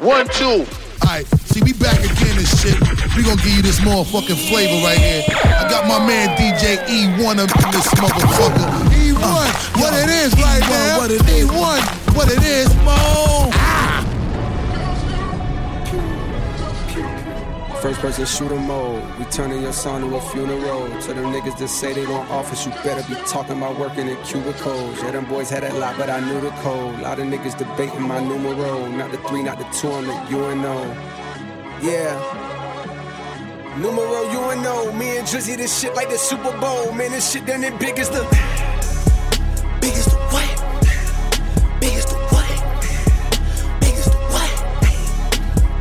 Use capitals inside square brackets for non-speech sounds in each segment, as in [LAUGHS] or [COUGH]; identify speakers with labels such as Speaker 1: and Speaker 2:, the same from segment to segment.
Speaker 1: One, two.
Speaker 2: Alright, see, we back again and shit. We gonna give you this motherfucking flavor right here. I got my man DJ Ewone up in this motherfucker. Ewone, uh, what yo, it is Ewone, right now. What it is. Ewone, what it is, mo.
Speaker 3: First person shooter mode. We turning your son to a funeral. To them niggas that say they gon' office, you better be talking about working in cubicles. Yeah, them boys had a lot, but I knew the code. A Lot of niggas debating my numero. Not the three, not the two, I'm the UNO. Yeah. Numero UNO. Me and Drizzy, this shit like the Super Bowl. Man, this shit done it big as the. Big as the what?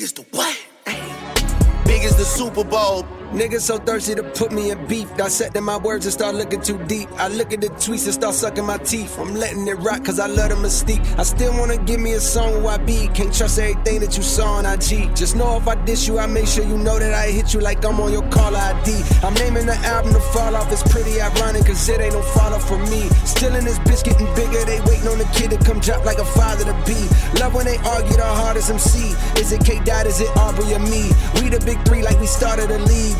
Speaker 1: Big as the what? Hey. Big as the Super Bowl.
Speaker 3: Niggas so thirsty to put me in beef. Dissecting my words and start looking too deep. I look at the tweets and start sucking my teeth. I'm letting it rock cause I love the mystique. I still wanna give me a song where I be. Can't trust everything that you saw on IG. Just know if I diss you, I make sure you know that I hit you like I'm on your call ID. I'm naming the album to fall off. It's pretty ironic cause it ain't no follow for me. Still in this bitch getting bigger. They waiting on the kid to come drop like a father to be. Love when they argue the hardest MC. Is it K Dot? Is it Aubrey or me? We the big three like we started a league.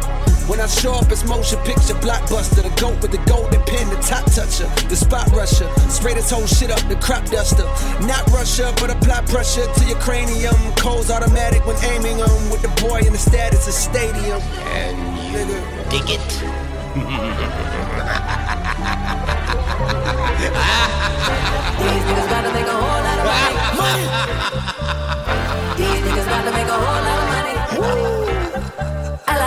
Speaker 3: When I show up, it's motion picture blockbuster. The goat with the golden pen, the top toucher, the spot rusher. Spray this whole shit up, the crop duster. Not rusher, but apply pressure to your cranium. Cole's automatic when aiming them. With the boy in the status of stadium. And nigga, dig it.
Speaker 4: These niggas about to make a whole lot of money. [LAUGHS] These niggas about to make a whole lot of money.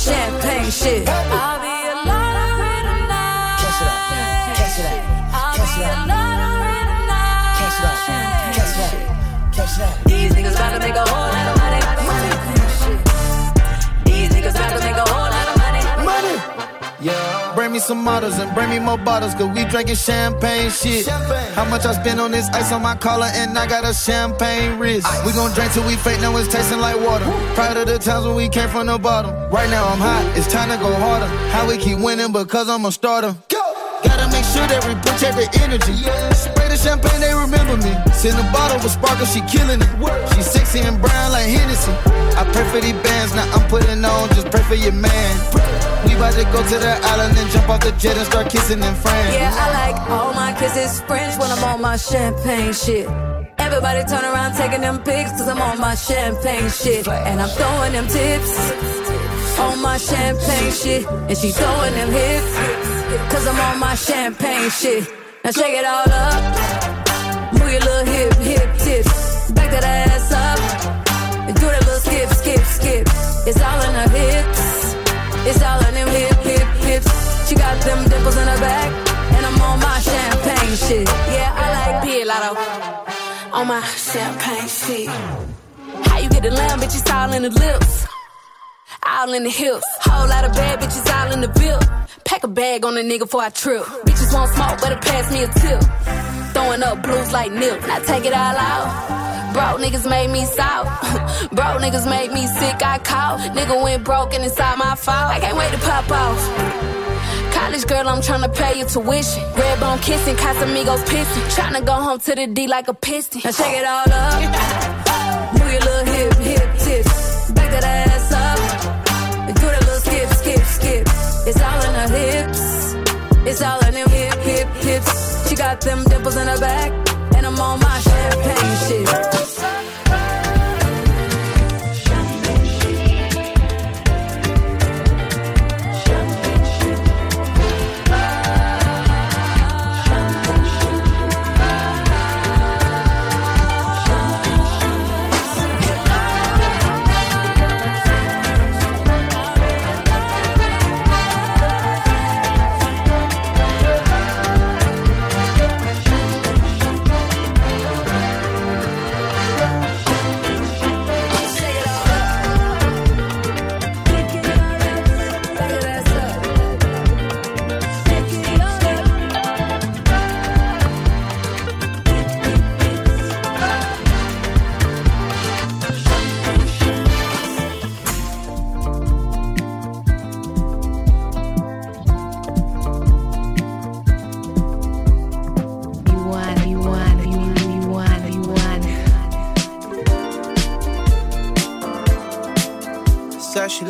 Speaker 4: champagne shit. I'll be a lot of rhythm now. Catch it up, catch it up, catch it up. Catch it up, catch it up, catch it up. These niggas about to make a whole lot of
Speaker 5: Bring me some models and bring me more bottles, cause we drinking champagne shit. Champagne. How much I spend on this ice on my collar, and I got a champagne wrist. Ice. We gon' drink till we fake, now it's tasting like water. Proud of the times when we came from the bottom. Right now I'm hot, it's time to go harder. How we keep winning because I'm a starter. Go! Gotta make sure that we protect the energy. Yeah. Spray the champagne, they remember me. Send a bottle with sparkle, she killing it. She sexy and brown like Hennessy. I pray for these bands, now I'm putting on, just pray for your man. We about to go to the island and jump off the jet and start kissing in France.
Speaker 4: Yeah, I like all my kisses French when I'm on my champagne shit. Everybody turn around taking them pics cause I'm on my champagne shit. And I'm throwing them tips on my champagne shit. And she throwing them hips cause I'm on my champagne shit. Now shake it all up. Move your little hip, hip tips. Back that ass up. And do that little skip, skip, skip. It's all in her hips. It's all in them hip, hip, hips. She got them dimples in her back, and I'm on my champagne shit. Yeah, I like Pilato on my champagne shit. How you get the lamb, bitch? It's all in the lips, all in the hips. Whole lot of bad bitches all in the bill. Pack a bag on a nigga before I trip. Bitches want smoke, better pass me a tip. Throwing up blues like Nip. Now take it all out Broke niggas made me south. [LAUGHS] broke niggas made me sick. I caught. Nigga went broke and inside my fault. I can't wait to pop off. College girl, I'm tryna pay your tuition. Red bone kissing, Casamigos pissing. Tryna go home to the D like a piston. Now shake it all up. [LAUGHS] Move your little hip, hip tips. Back that ass up. Do that little skip, skip, skip. It's all in her hips. It's all in them hip, hip, hips. She got them dimples in her back. And I'm on my champagne shit.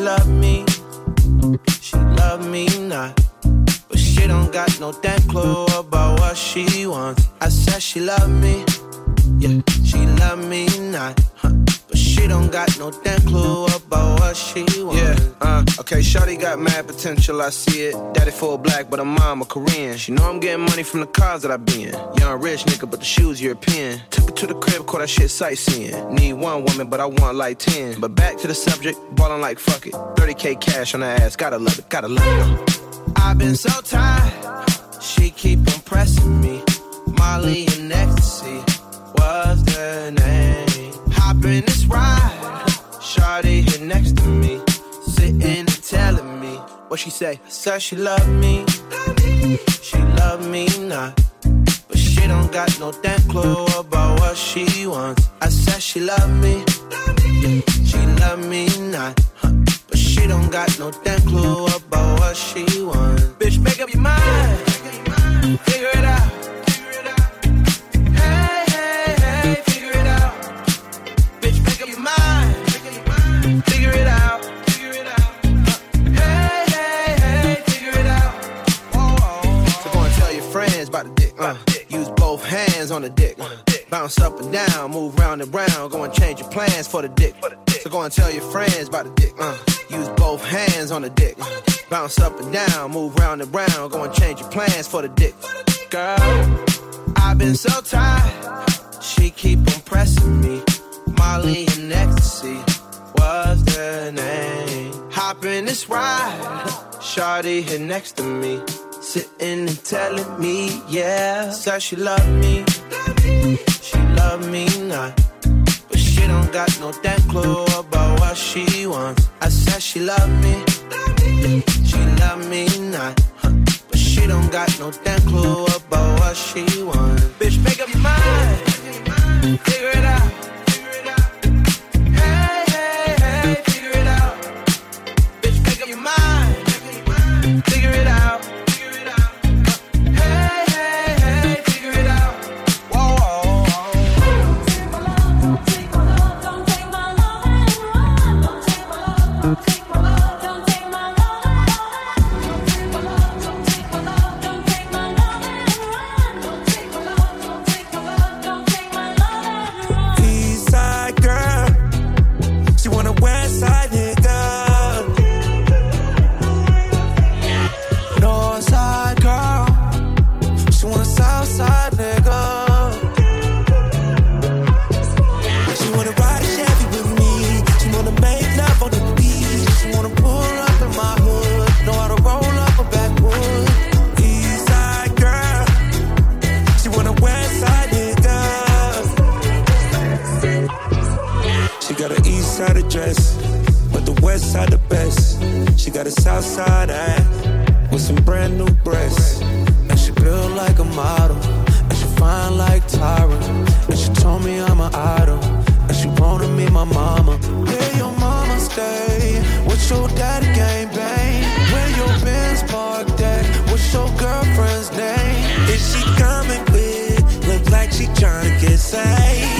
Speaker 6: She love me. She loved me nah, but she don't got no damn clue about what she wants. I said she loved me, yeah, she love me not. Huh. She don't got no damn clue about what she wants. Yeah, uh, okay, Shawty got mad potential, I see it. Daddy full black, but her mom a Korean. She know I'm getting money from the cars that I be in. Young rich nigga, but the shoes European. Took her to the crib, caught that shit sightseeing. Need one woman, but I want like 10. But back to the subject, ballin' like fuck it. 30k cash on her ass, gotta love it, gotta love it. I've been so tired, she keep impressing me. Say. I said she love me, she love me not, but she don't got no damn clue about what she wants. I said she love me, she love me not. But she don't got no damn clue about what she wants. Bitch, make up your mind. Figure it out. On the dick. Bounce up and down, move round and round. Go and change your plans for the dick. So go and tell your friends about the dick. Uh, use both hands on the dick. Bounce up and down, move round and round. Go and change your plans for the dick. Girl, I've been so tired. She keep impressing me. Molly and ecstasy was the name. Hop in this ride. Shawty here next to me sitting and telling me, yeah. Said she love me, she love me not. But she don't got no damn clue about what she wants. I said she love me, she love me not. But she don't got no damn clue about what she wants. Bitch, make up your mind, figure it out. Hey, hey, hey, figure it out. Bitch, make up your mind, figure it out.
Speaker 7: best of the best. She got a south side eye with some brand new breasts. And she built like a model. And she
Speaker 8: fine like Tyra. And she told me I'm an idol. And she wanna meet my mama. Where your mama stay? What's your daddy game bang? Where your Benz parked at? What's your girlfriend's name?
Speaker 7: Is she coming with? Look like she tryna get saved.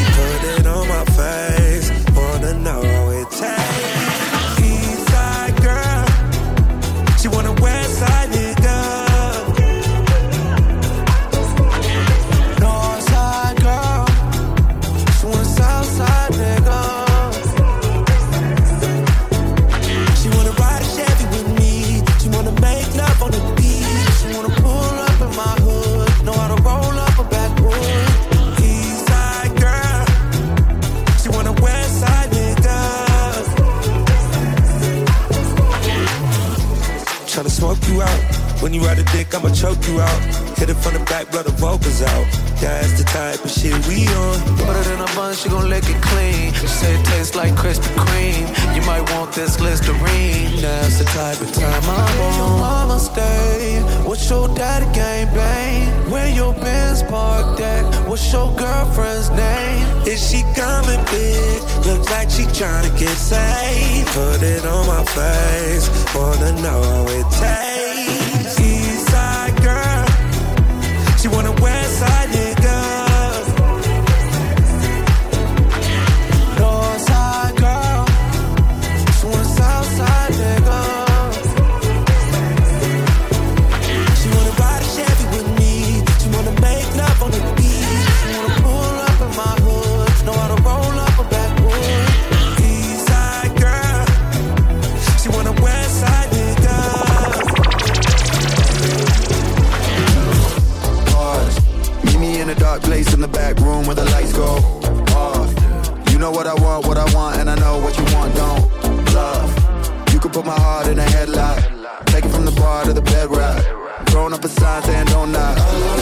Speaker 7: Out. When you ride a dick, I'ma choke you out. Hit it from the back, blow the vocals out. That's the type of shit we on.
Speaker 8: Put it in a bun, she gon' lick it clean. She say it tastes like Krispy Kreme. You might want this Listerine. That's the type of time I'm on. Your mama stay? What's your daddy game bang? Where your Benz parked at? What's your girlfriend's name?
Speaker 7: Is she coming big? Looks like she tryna get saved. Put it on my face. Wanna know how it tastes. Eastside girl. She want
Speaker 9: back room where the lights go off. You know what I want, what I want, and I know what you want, don't love. You could put my heart in a headlock. Take it from the bar to the bedrock. Throwing up a sign saying don't knock.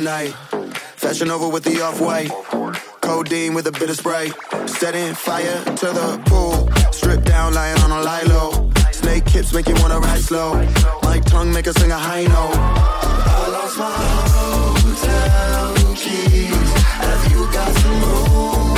Speaker 9: A night. Fashion over with the off white. Codeine with a bit of Sprite. Setting fire to the pool. Strip down, lying on a lie low. Snake hips make you wanna ride slow. My tongue make her sing a high note. I lost my hotel keys. Have you got some room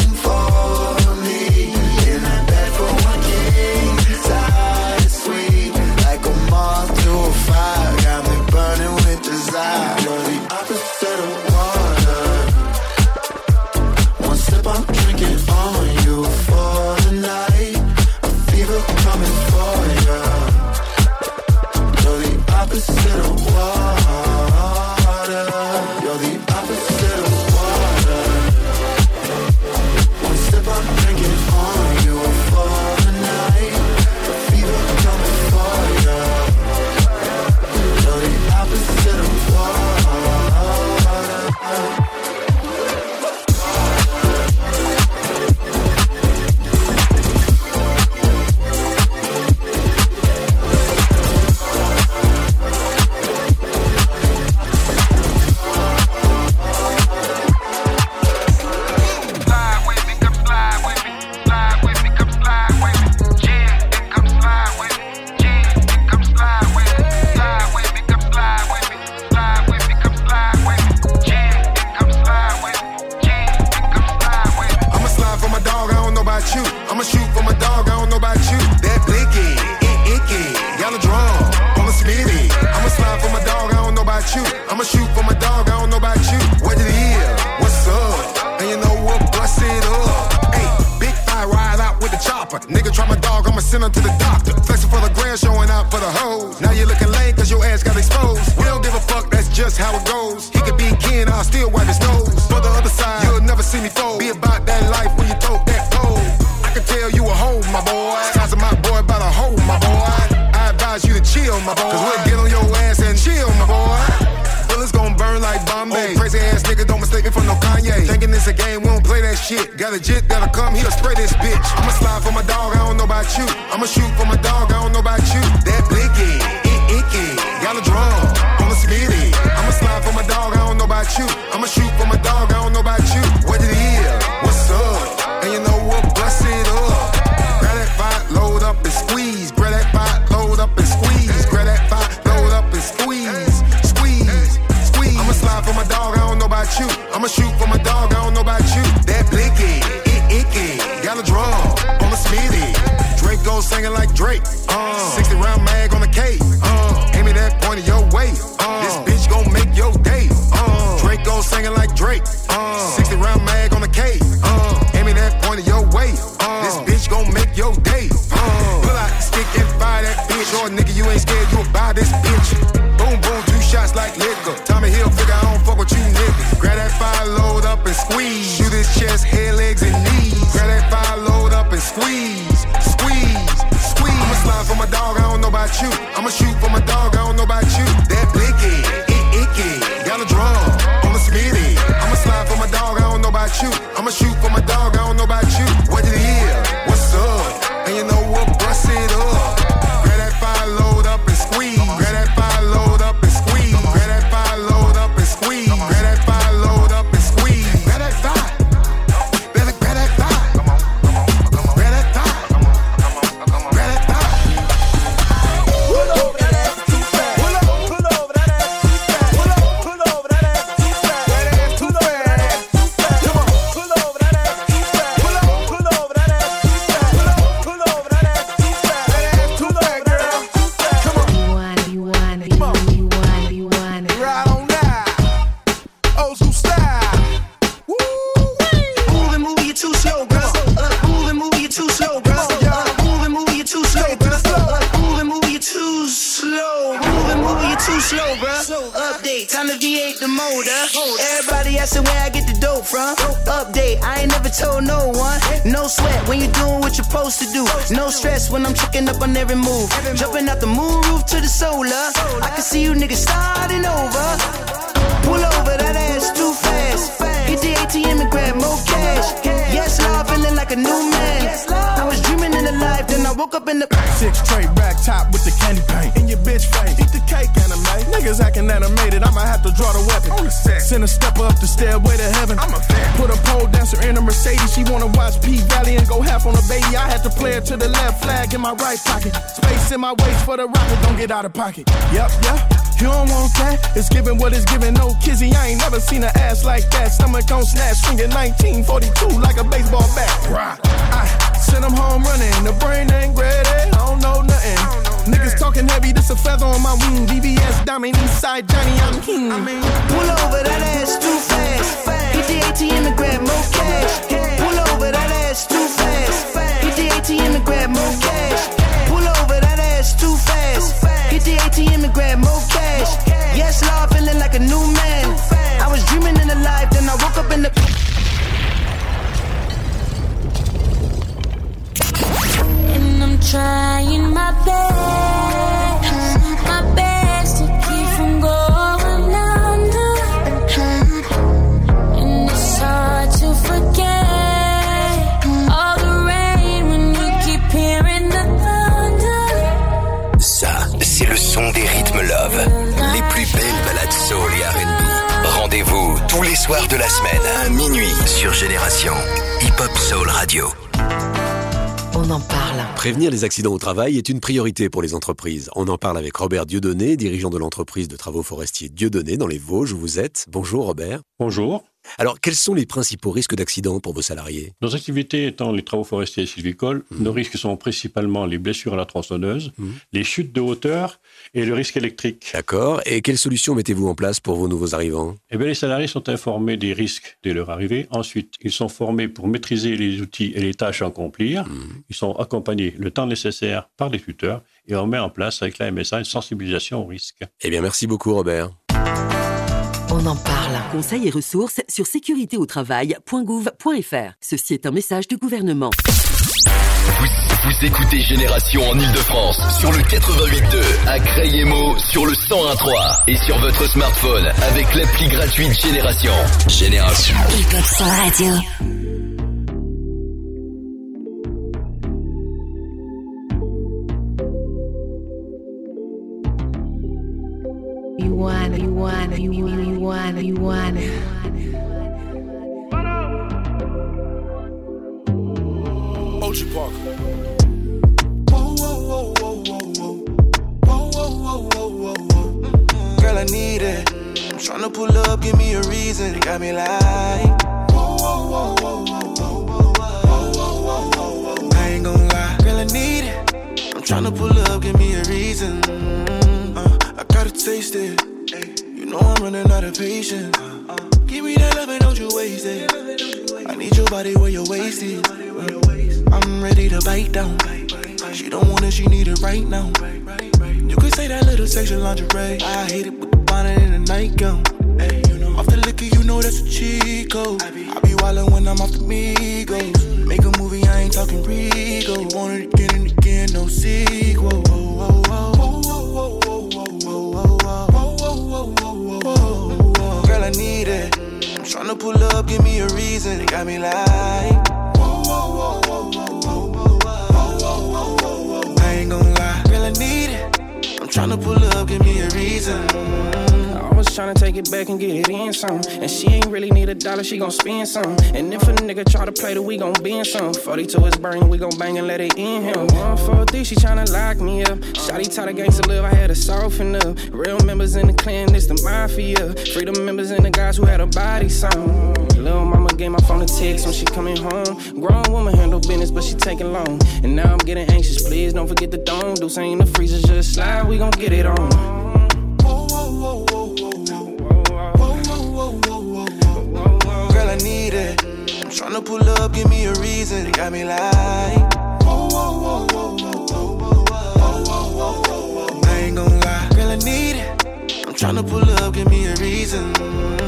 Speaker 10: in
Speaker 11: your bitch face. Eat the cake anime. Niggas acting animated. I'ma have to draw the weapon. Send a stepper up the stairway to heaven. I'm a fan. Put a pole dancer in a Mercedes. She wanna watch P Valley and go half on a baby. I had to play it to the left flag in my right pocket. Space in my waist for the rocket. Don't get out of pocket. Yep, yep. You don't want that? It's giving what it's giving. No kizzy, I ain't never seen an ass like that. Stomach on snatch, swinging 1942 like a baseball bat. Rock. I send them home running. The brain ain't ready. Don't know nothing. Niggas talking heavy, this a feather on my wing. VVS, Diamond, Eastside, Johnny, I'm king. I mean,
Speaker 10: Pull over that ass too fast. Hit the ATM and grab more cash. Pull over that ass too fast. Hit the ATM and grab more cash. Pull over that ass too fast. Hit the ATM and grab more cash. Yes, Lord, feeling like a new man. I was dreaming in the life, then I woke up in the.
Speaker 12: Ça, c'est le son des rythmes love. Les plus belles balades soul et R&B. Rendez-vous tous les soirs de la semaine minuit sur Génération Hip Hop Soul Radio.
Speaker 13: On en parle.
Speaker 14: Prévenir les accidents au travail est une priorité pour les entreprises. On en parle avec Robert Dieudonné, dirigeant de l'entreprise de travaux forestiers Dieudonné dans les Vosges où vous êtes. Bonjour Robert.
Speaker 15: Bonjour.
Speaker 14: Alors, quels sont les principaux risques d'accident pour vos salariés?
Speaker 15: Nos activités étant les travaux forestiers et sylvicoles,
Speaker 14: Mhm.
Speaker 15: nos risques sont principalement les blessures à la tronçonneuse, les chutes de hauteur et le risque électrique.
Speaker 14: D'accord. Et quelles solutions mettez-vous en place pour vos nouveaux arrivants?
Speaker 15: Eh bien, les salariés sont informés des risques dès leur arrivée. Ensuite, ils sont formés pour maîtriser les outils et les tâches à accomplir.
Speaker 14: Mhm.
Speaker 15: Ils sont accompagnés le temps nécessaire par des tuteurs et on met en place avec la MSA une sensibilisation au risque.
Speaker 14: Eh bien, merci beaucoup Robert.
Speaker 16: On en parle.
Speaker 13: Conseils et ressources sur sécuritéautravail.gouv.fr. Ceci est un message du gouvernement.
Speaker 17: Vous, vous écoutez Génération en Ile-de-France sur le 88.2, à Crayemo sur le 101.3 et sur votre smartphone avec l'appli gratuite Génération. Génération.
Speaker 18: Hip Hop Soul Radio.
Speaker 16: You want, it, you want, you want, it, you want, you want.
Speaker 19: Ocean Park.
Speaker 3: Whoa Girl, I need it. I'm tryna pull up, give me a reason. You got me like. I ain't gon' lie, girl, I need it. I'm tryna pull up, give me a reason. Uh, I gotta taste it. You know I'm running out of patience. Give me that love and don't you waste it. I need your body where your waist is. Uh, I'm ready to bite down. She don't want it, she need it right now. You could say that little sexual lingerie. I hate it with the bonnet and the nightgown. Off the liquor, you know that's a cheat code. I be wildin' when I'm off the Migos. Make a movie, I ain't talking Rigo. Want it again and again, no sequel. Need it. I'm tryna pull up, give me a reason. It got me like. I ain't gon' lie, I need it. I'm tryna pull up, give me a reason.
Speaker 20: Tryna take it back and get it in some. And she ain't really need a dollar, she gon' spend some. And if a nigga try to play the, we gon' bend some. 42 is burning, we gon' bang and let it in him. 143, she tryna lock me up. Shotty taught a gangster live, I had to soften up. Real members in the clan, it's the mafia. Freedom members and the guys who had a body song. Little mama gave my phone a text when she coming home. Grown woman handle business, but she taking long. And now I'm getting anxious, please don't forget the dome. Do in the freezer, just slide, we gon' get it on.
Speaker 3: Tryna pull up, give me a reason. It got me like. I ain't gon' lie, girl, I need it. I'm tryna pull up, give me a reason.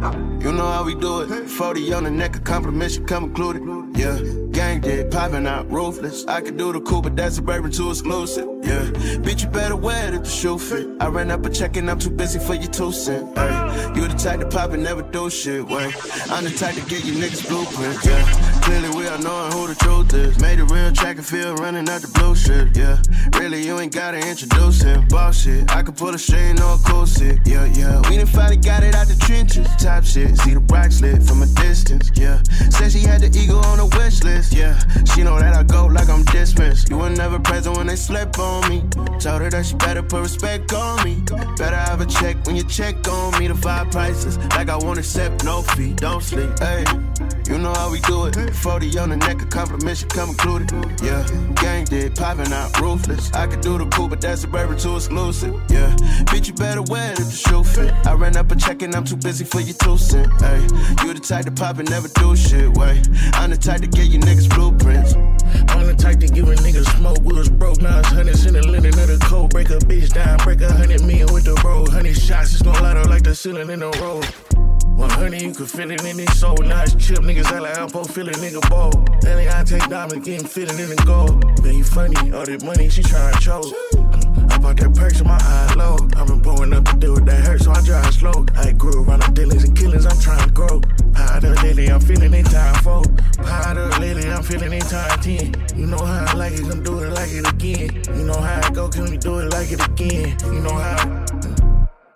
Speaker 3: You know how we do it. 40 on the neck, a compliment should come included. Yeah, gang dick, popping out, ruthless. I could do the cool, but that's suburban too exclusive. Yeah, bitch, you better wear it if the shoe fit. I ran up a check and I'm too busy for your two cent. Hey, you the type to pop and never do shit. Wait, I'm the type to get you niggas blueprints. Yeah, clearly we are knowing who the truth is. Made a real track and field running out the blue shit. Yeah, really you ain't gotta introduce him. Boss shit, I can pull a string on a cool shit. Yeah, yeah, we done finally got it out the trenches. Top shit, see the rock slip from a distance. Yeah, said she had the ego on the wish list. Yeah, she know that I go like I'm dismissed. You were never present when they slept on me. Told her that she better put respect on me. Better have a check when you check on me. The five prices, like I won't accept no fee. Don't sleep, hey. You know how we do it. 40 on the neck, a compliment should come included. Yeah, gang did, popping out, ruthless. I could do the cool, but that's a suburban too exclusive. Yeah, bitch, you better wear it if the shoe fit. I ran up a check and I'm too busy for your two cent. Hey, you the type to pop and never do shit. Wait, I'm the type to get you niggas blueprints.
Speaker 19: I'm the type to give a nigga smoke. We was broke, now it's hundreds in the linen of the cold. Break a bitch down, break a hundred million with the bro. Hundred shots, it's gon' light up like the ceiling in the road. 100, you can feel it in his soul. It's chip, niggas act like I'm feel a nigga ball. Then I take diamond, getting fitted in the gold. Man, you funny, all that money, she tryna choke. I bought that perk so my eye low. I've been blowing up do it that hurt, so I drive slow. I grew around the dealings and killings, I'm trying to grow. Powder lately, I'm feeling in time four. Powder lately, I'm feeling in time 10. You know how I like it, come do it like it again. You know how I go, can we do it like it again? You know how,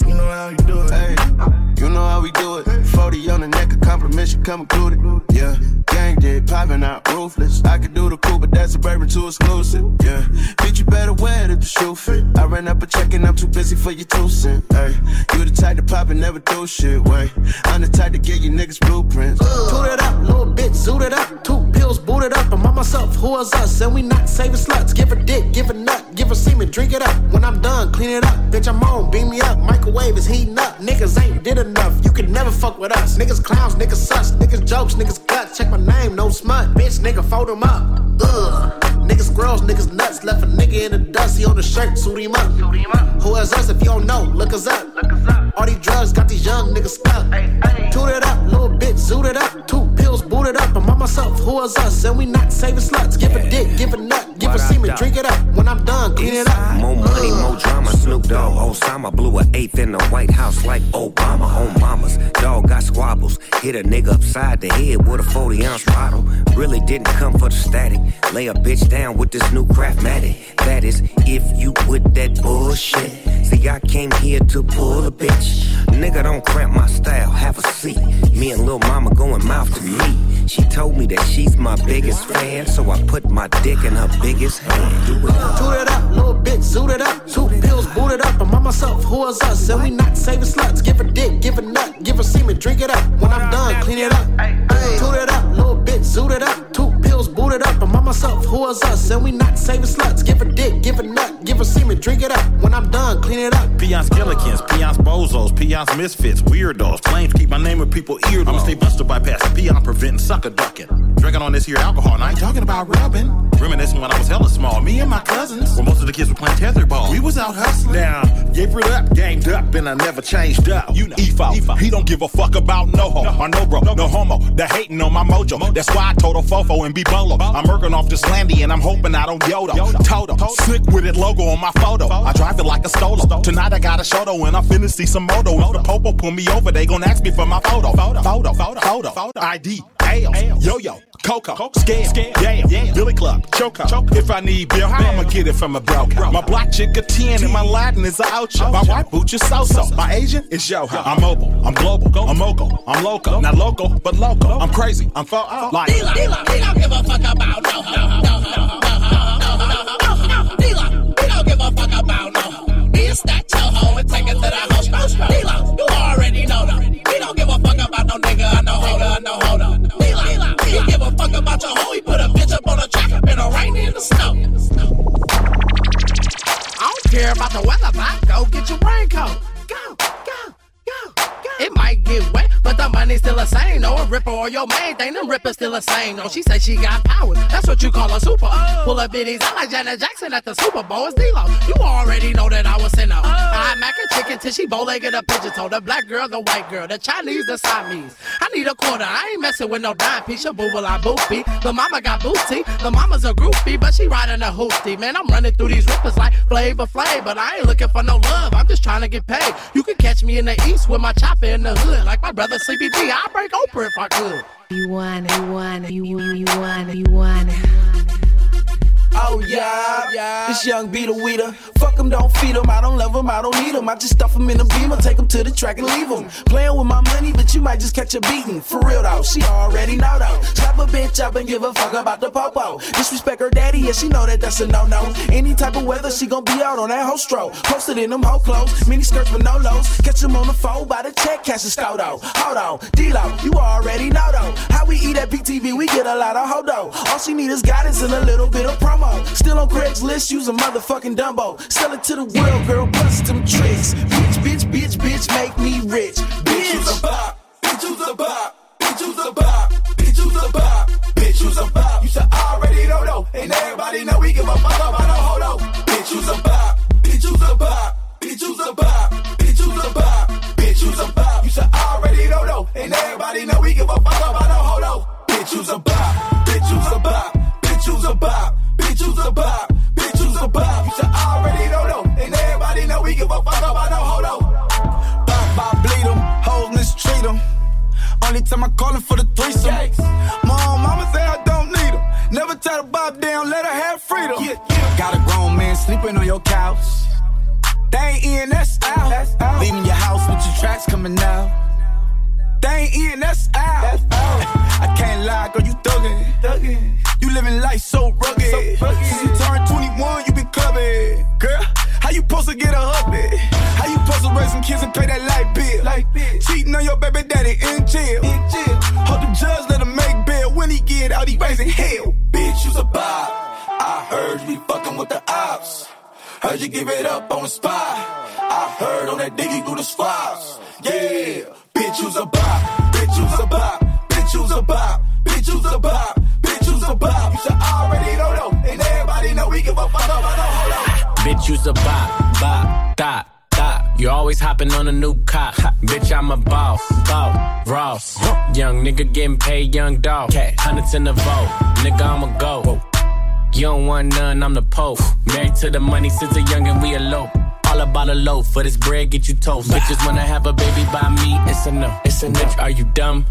Speaker 19: you know how you do it.
Speaker 3: Hey, you know how we do it. 40 on the neck, a compliment should come included. Yeah, gang did, popping out, ruthless. I could do the cool, but that's suburban too exclusive. Yeah, bitch, you better wear it if the shoe fit. I ran up a check and I'm too busy for your two cent. Hey, you the type to pop and never do shit. Wait, I'm the type to get you niggas blueprints.
Speaker 21: Toot it up, little bitch, zoot it up. Two pills booted up. I'm on myself, who is us? And we not saving sluts. Give a dick, give her nut, give her semen, drink it up. When I'm done, clean it up. Bitch, I'm on, beam me up. Microwave is heating up. Niggas ain't did enough. You can never fuck with us. Niggas clowns, niggas sus. Niggas jokes, niggas guts. Check my name, no smut. Bitch, nigga, fold them up. Ugh. Niggas
Speaker 22: squirrels, niggas nuts. Left a nigga in the dust, he on the shirt, suit him up. Who is us if you don't know? Look us up. All these drugs got these young niggas stuck. Toot it up, little bitch, zoot it up. Two pills booted up. I'm on myself, who is us? And we not saving sluts. Give a dick, give a nut, give a semen, drink it up. When I'm done, clean it up.
Speaker 23: More money, more drama. Snoop Dogg, Osama blew an eighth in the White House like Obama on mamas. Dog got squabbles. Hit a nigga upside the head with a 40 ounce bottle. Really didn't come for the static. Lay a bitch down with this new craftmatic. That is, if you with that bullshit. See, I came here to pull a bitch. Nigga, don't cramp my style. Have a seat. Me and Lil Mama going mouth to meat. She told me that she's my biggest fan, so I put my dick in her biggest hand. Do it up.
Speaker 22: Toot it up, little bitch, zoot it up. Two pills booted up. I'm on myself, who is us? And we not saving sluts. Give a dick, give a nut, give a semen, drink it up. When I'm done, clean it up. Toot it up, little bitch, zoot it up. Two pills booted up. I'm on myself, who is us? And we not saving sluts. Give a dick, give a nut, give a semen, drink it up. When I'm done, clean it up.
Speaker 24: Peons, Killikins, Peons, Bozos, Peons, Misfits, Weirdos. Flames keep my name with people ear. I'ma stay buster bypassing, Peon preventing, sucker ducking. Drinking on this here alcohol, and I ain't talking about rubbing. Reminiscing when I was hella small. Me and my cousins, when most of the kids were playing tetherball. We was out hustling. Now, gave it up, ganged up, and I never changed up. You know, EFO, he don't give a fuck about no ho, or no bro, no homo. They're hating on my mojo. That's why I told a fofo and be I'm working off this landy, and I'm hoping I don't yodo. Toto, sick with it logo on my photo. I drive it like a stolo. Tonight I got a shoto, and I'm finna see some moto. If the popo pull me over, they gon' ask me for my photo. Photo, photo, photo, photo, ID. Ale, yo-yo, Coco, scam, yeah, Billy Club, Choco. If I need bill, I'ma get it from a broke? My black chick a 10 and my Latin is a ocho. My white booch is so-so. My Asian is yo-ho. I'm mobile, I'm global, I'm moco, I'm loco. Not loco, but loco. I'm crazy, I'm fo like.
Speaker 25: D-Lo, D-Lo, he don't give a fuck about no ho, no ho, no ho, no ho, no ho. D-Lo, he don't give a fuck about no ho. Is that yo ho and take it to the house. D-Lo, you already know though. Fuck about your hoe. He put a bitch up on a track up in the rain in the snow. I don't care about the weather, but go get your raincoat. Go, go, go. It might get wet, but the money's still the same. No, a ripper or your main thing, them rippers still the same. No, she said she got powers. That's what you call a super. Oh. Full of biddies. I like Janet Jackson at the Super Bowl. It's D-Lo. You already know that I was in her. Oh. I'm mac and chicken till she bow-legged a pigeon toe. The black girl, the white girl, the Chinese, the Siamese. I need a quarter. I ain't messing with no dime piece. Your boo will I boopy. The mama got booty. The mama's a groupie, but she riding a hoopty. Man, I'm running through these rippers like Flavor Flav, but I ain't looking for no love. I'm just trying to get paid. You can catch me in the east with my chopper in the hood, like my brother G. I'll break Oprah if I could.
Speaker 13: You want it, you want it, you want it, you want it.
Speaker 26: Oh yeah, yeah. This young beater weeder. Fuck them, don't feed them. I don't love them, I don't need them. I just stuff them in a beamer, take them to the track and leave them. Playing with my money, but you might just catch a beating. For real though, she already know though. Slap a bitch up and give a fuck about the popo. Disrespect her daddy, yeah, she know that that's a no no. Any type of weather, she gon' be out on that hoe stroke. Posted in them hoe clothes, mini skirts with no lows. Catch them on the phone by the check, cash a scoto. Hold on, D-Lo, you already know though. How we eat at BTV, we get a lot of hodo. All she need is guidance and a little bit of promo. Still on Craigslist, use a motherfucking Dumbo. Sell it to the world, girl, bust them tricks. Bitch, bitch, bitch, bitch, make me rich. Bitch, use a bop, bitch, use a bop, bitch, use a bop, bitch, use a bop, bitch, use a bop. You should already know though, and everybody know we give a fuck about no hold Bitch, use a bop, sleeping on your couch. They ain't in, that's out. Leaving your house with your tracks coming out. They ain't in, that's out. I can't lie, girl, you thuggin'. You living life so rugged. Since you turned 21, you been clubbing. Girl, how you supposed to get a hubby? How you supposed to raise some kids and pay that light bill? Cheating on your baby daddy in jail. In jail. Hope the judge let him make bail. When he get out, he raising hell. Bitch, you's a bop. Heard you give it up on the spot. I heard on that diggy do the squats. Yeah, bitch, you's a bop. Bitch, you's a bop. Bitch, you's a bop. Bitch, you's a bop. Bitch, you's a bop. You should already know though, and everybody know we give a fuck about no up.
Speaker 27: Bitch, you's a bop, bop, dot. You're always hopping on a new cop. Bitch, I'm a ball, ball, Ross. Young nigga getting paid, young dog. Hundreds in the vault, nigga, I'ma go. You don't want none, I'm the Pope. Married to the money since a youngin', we elope. All about a loaf, for this bread, get you toast. Bitches wanna have a baby by me, it's a no, it's a no. Are you dumb?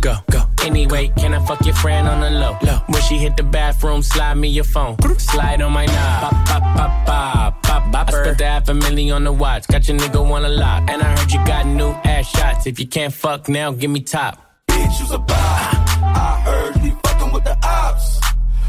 Speaker 27: Go, go. Anyway, can I fuck your friend on the low? low. When she hit the bathroom, slide me your phone. Slide on my knob. Pop, pop, pop, pop, pop, bopper. I spent the half a million on the watch. Got your nigga wanna lock. And I heard you got new ass shots. If you can't fuck now, give me top.
Speaker 28: Bitch, you's a bop. I heard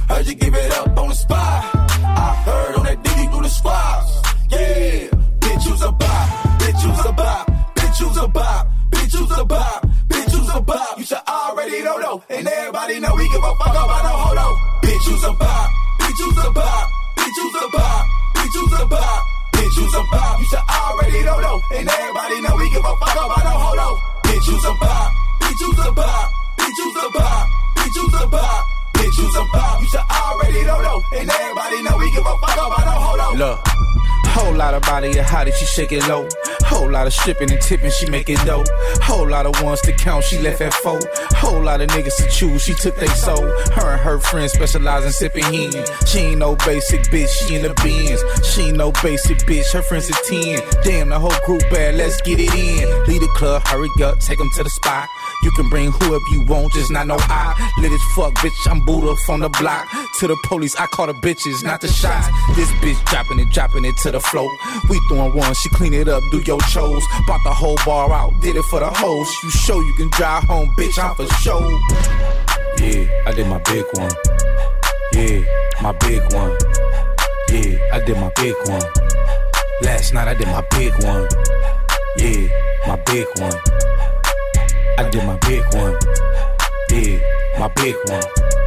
Speaker 28: Heard you give it up on the spot. I heard on that diggy through the squads. Yeah, bitch, you's a bop. Bitch, you's a bop. Bitch, you's a bop. Bitch, you's a bop. Bitch, you's a bop. You should already know, though. And everybody know we give a fuck about no hold. Bitch, you's a bop. Bitch, you's a bop. Bitch, you's a bop. Bitch, you's a bop. Bitch, you's a bop. You should already know, though. And everybody know we give a fuck about no hold on. Bitch, you's a bop. Bitch, you's a bop. Bitch, you's a bop. Bitch, you's a bop. Bitch, you's a bop. You should already know, though. And everybody know we give a fuck about no hold on.
Speaker 29: Look. Whole lot of body and hottie, she shake it low. Whole lot of stripping and tipping, she make it dough. Whole lot of ones to count, she left at four. Whole lot of niggas to choose, she took they soul. Her and her friends specialize in sipping hen. She ain't no basic bitch, she in the bins. She ain't no basic bitch, her friends are 10. Damn, the whole group bad, let's get it in. Lead the club, hurry up, take them to the spot. You can bring whoever you want, just not no I. Lit as fuck, bitch, I'm Buddha from the block. To the police, I call the bitches, not the shots. This bitch dropping it, dropping it to the floor. We throwing one, she clean it up, do your chores. Bought the whole bar out, did it for the hoes. You show you can drive home, bitch, I'm for show. Yeah, I did my big one. Yeah, my big one. Yeah, I did my big one. Last night I did my big one. Yeah, my big one. I did my big one. Yeah, my big one.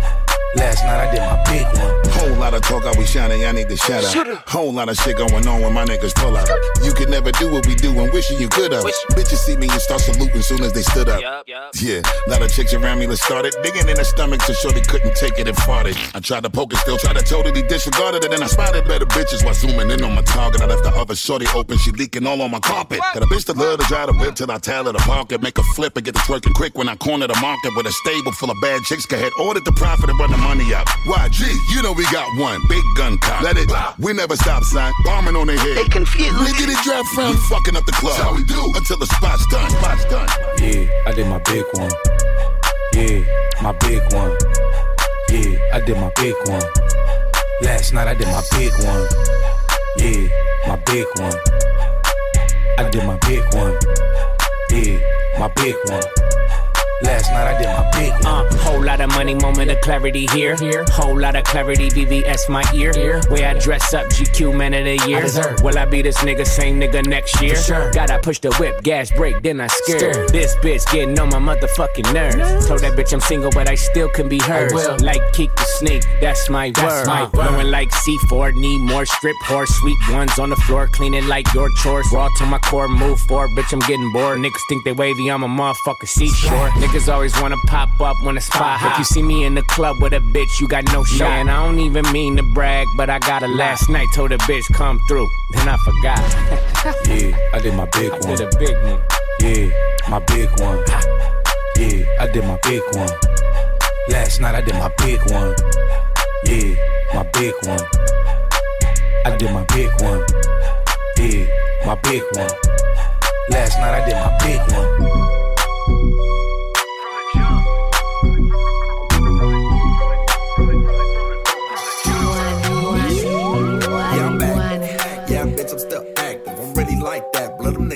Speaker 29: Last night I did my big one.
Speaker 30: Whole lot of talk, I was shining, I need to shut up. Whole lot of shit going on when my niggas pull up. You could never do what we do and wishing you could have. Bitches see me and start saluting soon as they stood up. Yeah, lot of chicks around me that started digging in the stomach so sure they couldn't take it and farted. I tried to poke it, still tried to totally disregard it, and then I spotted better bitches while zooming in on my target. I left the other shorty open, she leaking all on my carpet. Got a bitch that love to drive the whip till I tell her to park it, make a flip and get the twerking quick when I corner the market with a stable full of bad chicks. Go ahead, order the profit and run the money up. YG, you know we got one big gun cop. Let it, we never stop, son. Bombing on their head. They confused. Nigga, they drive from. We fucking up the club. That's how we do until the spot's done. Spot's done.
Speaker 29: Yeah, I did my big one. Yeah, my big one. Yeah, I did my big one. Last night I did my big one. Yeah, my big one. I did my big one. Yeah, my big one. Last night I did my big one.
Speaker 27: Uh, whole lot of money, moment of clarity here. here. Whole lot of clarity, VVS my ear. Here. Way I dress up, GQ man of the year. Will I be this nigga, same nigga next year?
Speaker 29: sure.
Speaker 27: Gotta push the whip, gas brake, then I scare.
Speaker 29: Scare.
Speaker 27: This bitch getting on my motherfucking nerves. Told that bitch I'm single, but I still can be hers.
Speaker 29: will.
Speaker 27: Like kick the snake, that's my
Speaker 29: That's
Speaker 27: word.
Speaker 29: my word.
Speaker 27: Blowing like C4, need more strip horse. Sweet ones on the floor, cleaning like your chores. Raw to my core, move forward, bitch, I'm getting bored. Niggas think they wavy, I'm a motherfucker seashore. Niggas always wanna pop up when a spot. If you see me in the club with a bitch, you got no shot. And I don't even mean to brag, but I got a last night, told a bitch come through. Then I forgot. [LAUGHS]
Speaker 29: Yeah, I did my big
Speaker 27: I
Speaker 29: one.
Speaker 27: did a big one.
Speaker 29: Yeah, my big one. Yeah, I did my big one. Last night I did my big one. Yeah, my big one. I did my big one. Yeah, my big one. Last night I did my big one.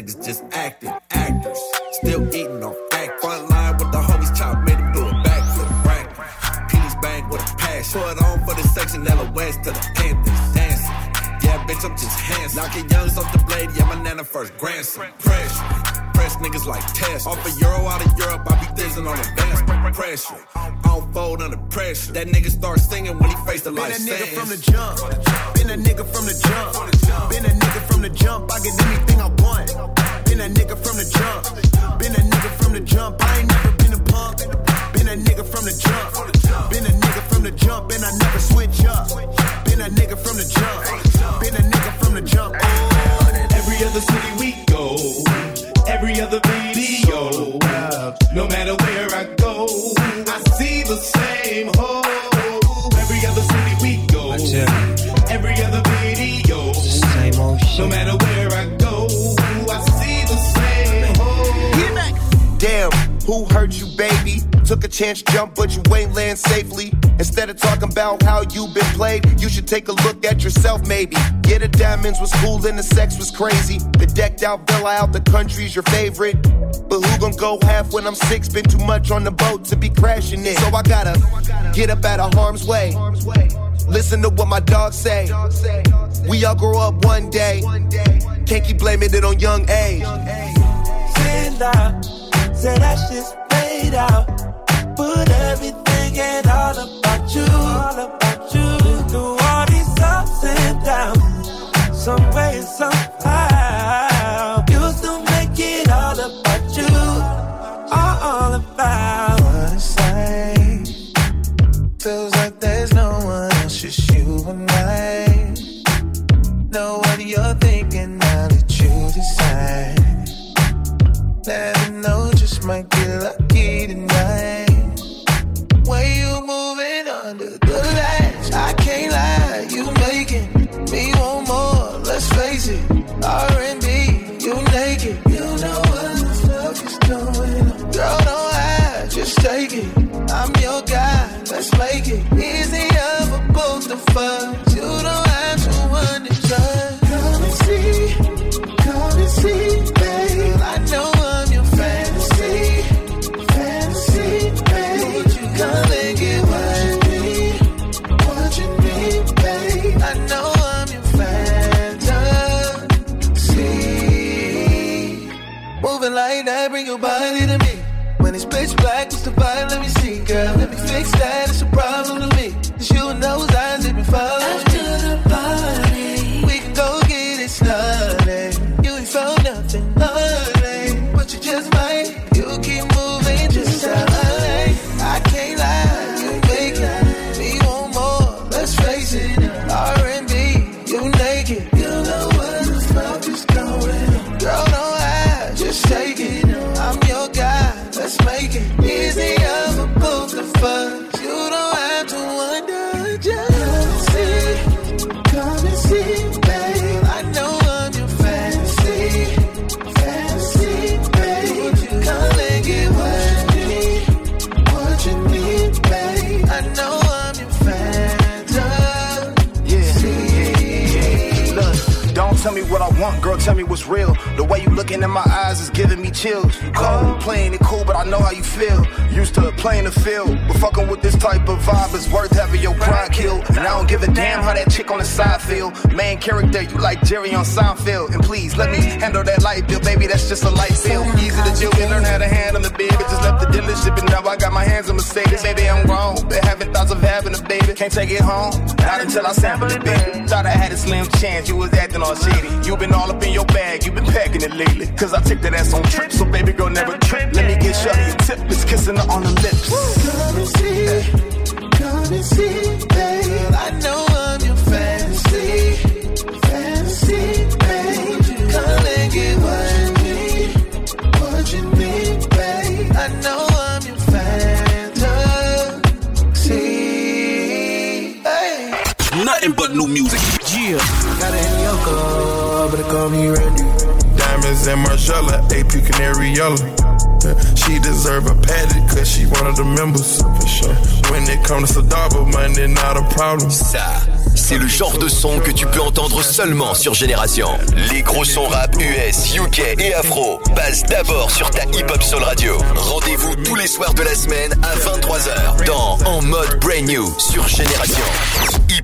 Speaker 31: Niggas just acting. Actors. Still eating on act. Front line with the homies chop, made them do a backflip. Bracket. Peace bang with a passion. Put on for the section, Ella West to the Panthers. Dancing. Yeah, bitch, I'm just handsome. Knocking youngs off the blade. Yeah, my nana first grandson. Pressure. Press niggas like test. Off a euro out of Europe, I be thizzing on advance. Pressure. I don't fold under pressure. That nigga start singing when he faced the
Speaker 3: Been
Speaker 31: life
Speaker 3: a nigga from the jump. Been a nigga from the jump. Been a nigga from the jump. I get anything I want. Been a nigga from the jump. Been a nigga from the jump. I ain't never been a punk. Been a nigga from the jump. Been a nigga from from the jump and I never switch up. Been a nigga from the jump. Been a nigga from the jump.
Speaker 19: Every other city we go, every other video. No matter where I go, I see the same hoe. Every other city we go, every other video.
Speaker 32: Same old
Speaker 19: No matter where I go, I see the same hoe.
Speaker 3: Damn, who hurt you, baby? Took a chance, jump, but you ain't land safely. Instead of talking about how you been played, you should take a look at yourself, maybe. Yeah, the diamonds was cool and the sex was crazy. The decked out villa out the country's your favorite. But who gon' go half when I'm six? Been too much on the boat to be crashing it. So I gotta get up out of harm's way. Listen to what my dogs say. We all grow up one day. Can't keep blaming it on young age.
Speaker 19: Say that shit's paid out. Put everything and all about
Speaker 3: tell me what's real. The way you looking in my eyes is giving me chills. You cold, playing it cool, but I know how you feel. Used to playing the field, but fucking with this type of vibe is worth having your pride killed. And I don't give a damn how that chick on the side feel. Main character, you like Jerry on Seinfeld. And please, let me handle that light bill, baby, that's just a light bill. Easy to chill, and learn how to handle the baby. Just left the dealership and now I got my hands on Mercedes. Baby, I'm wrong, been having thoughts of having a baby. Can't take it home, not until I sample it, baby. Thought I had a slim chance, you was acting all shady. You been all up in your bag, you been packing it lately. Cause I take that ass on trips, so baby girl never trip. Let me get shorty a tip, it's kissing her on the lips.
Speaker 33: Come and see, come and see, babe. I know
Speaker 26: Nothing but new music.
Speaker 33: Yeah. Got it in your car, but call me Randy.
Speaker 11: Diamonds and Margiela, AP Canary Yellow. Yeah, She deserve a cause she one of the members. For sure. When it comes to Sadaba, money not a problem.
Speaker 17: Ça, c'est le genre de son que tu peux entendre seulement sur Génération. Les gros sons rap US, UK et afro passent d'abord sur ta hip hop soul radio. Rendez-vous tous les soirs de la semaine à 23h dans En mode Brand New sur Génération.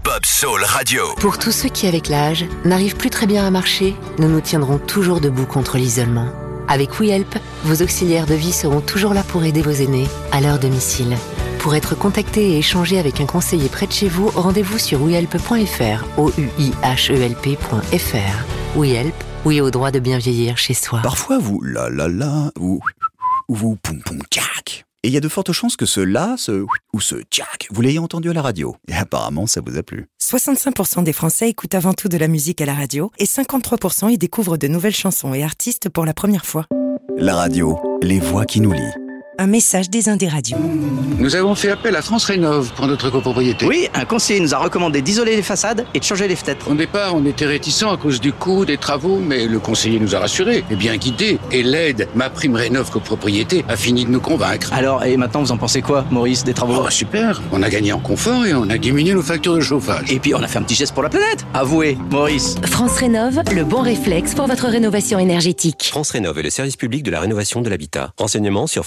Speaker 17: Hip hop soul radio.
Speaker 13: Pour tous ceux qui, avec l'âge, n'arrivent plus très bien à marcher, nous nous tiendrons toujours debout contre l'isolement. Avec WeHelp, vos auxiliaires de vie seront toujours là pour aider vos aînés à leur domicile. Pour être contacté et échanger avec un conseiller près de chez vous, rendez-vous sur wehelp.fr, o u i h e l p.fr. WeHelp, oui au droit de bien vieillir chez soi.
Speaker 26: Parfois, vous la la la, ou vous poum poum cac. Et il y a de fortes chances que ce là, ce ou ce jack, vous l'ayez entendu à la radio. Et apparemment, ça vous a plu.
Speaker 34: 65% des Français écoutent avant tout de la musique à la radio et 53% y découvrent de nouvelles chansons et artistes pour la première fois.
Speaker 26: La radio, les voix qui nous lient.
Speaker 34: Un message des Indes radios.
Speaker 35: Nous avons fait appel à France Rénov pour notre copropriété.
Speaker 36: Oui, un conseiller nous a recommandé d'isoler les façades et de changer les fenêtres.
Speaker 35: Au départ, on était réticents à cause du coût des travaux, mais le conseiller nous a rassurés et bien guidés. Et l'aide, ma prime Rénov copropriété, a fini de nous convaincre.
Speaker 36: Alors, et maintenant, vous en pensez quoi, Maurice, des travaux?
Speaker 35: Oh, super On a gagné en confort et on a diminué nos factures de chauffage.
Speaker 36: Et puis, on a fait un petit geste pour la planète. Avouez, Maurice.
Speaker 13: France Rénove, le bon réflexe pour votre rénovation énergétique.
Speaker 14: France Rénov est le service public de la rénovation de l'habitat. Renseignements sur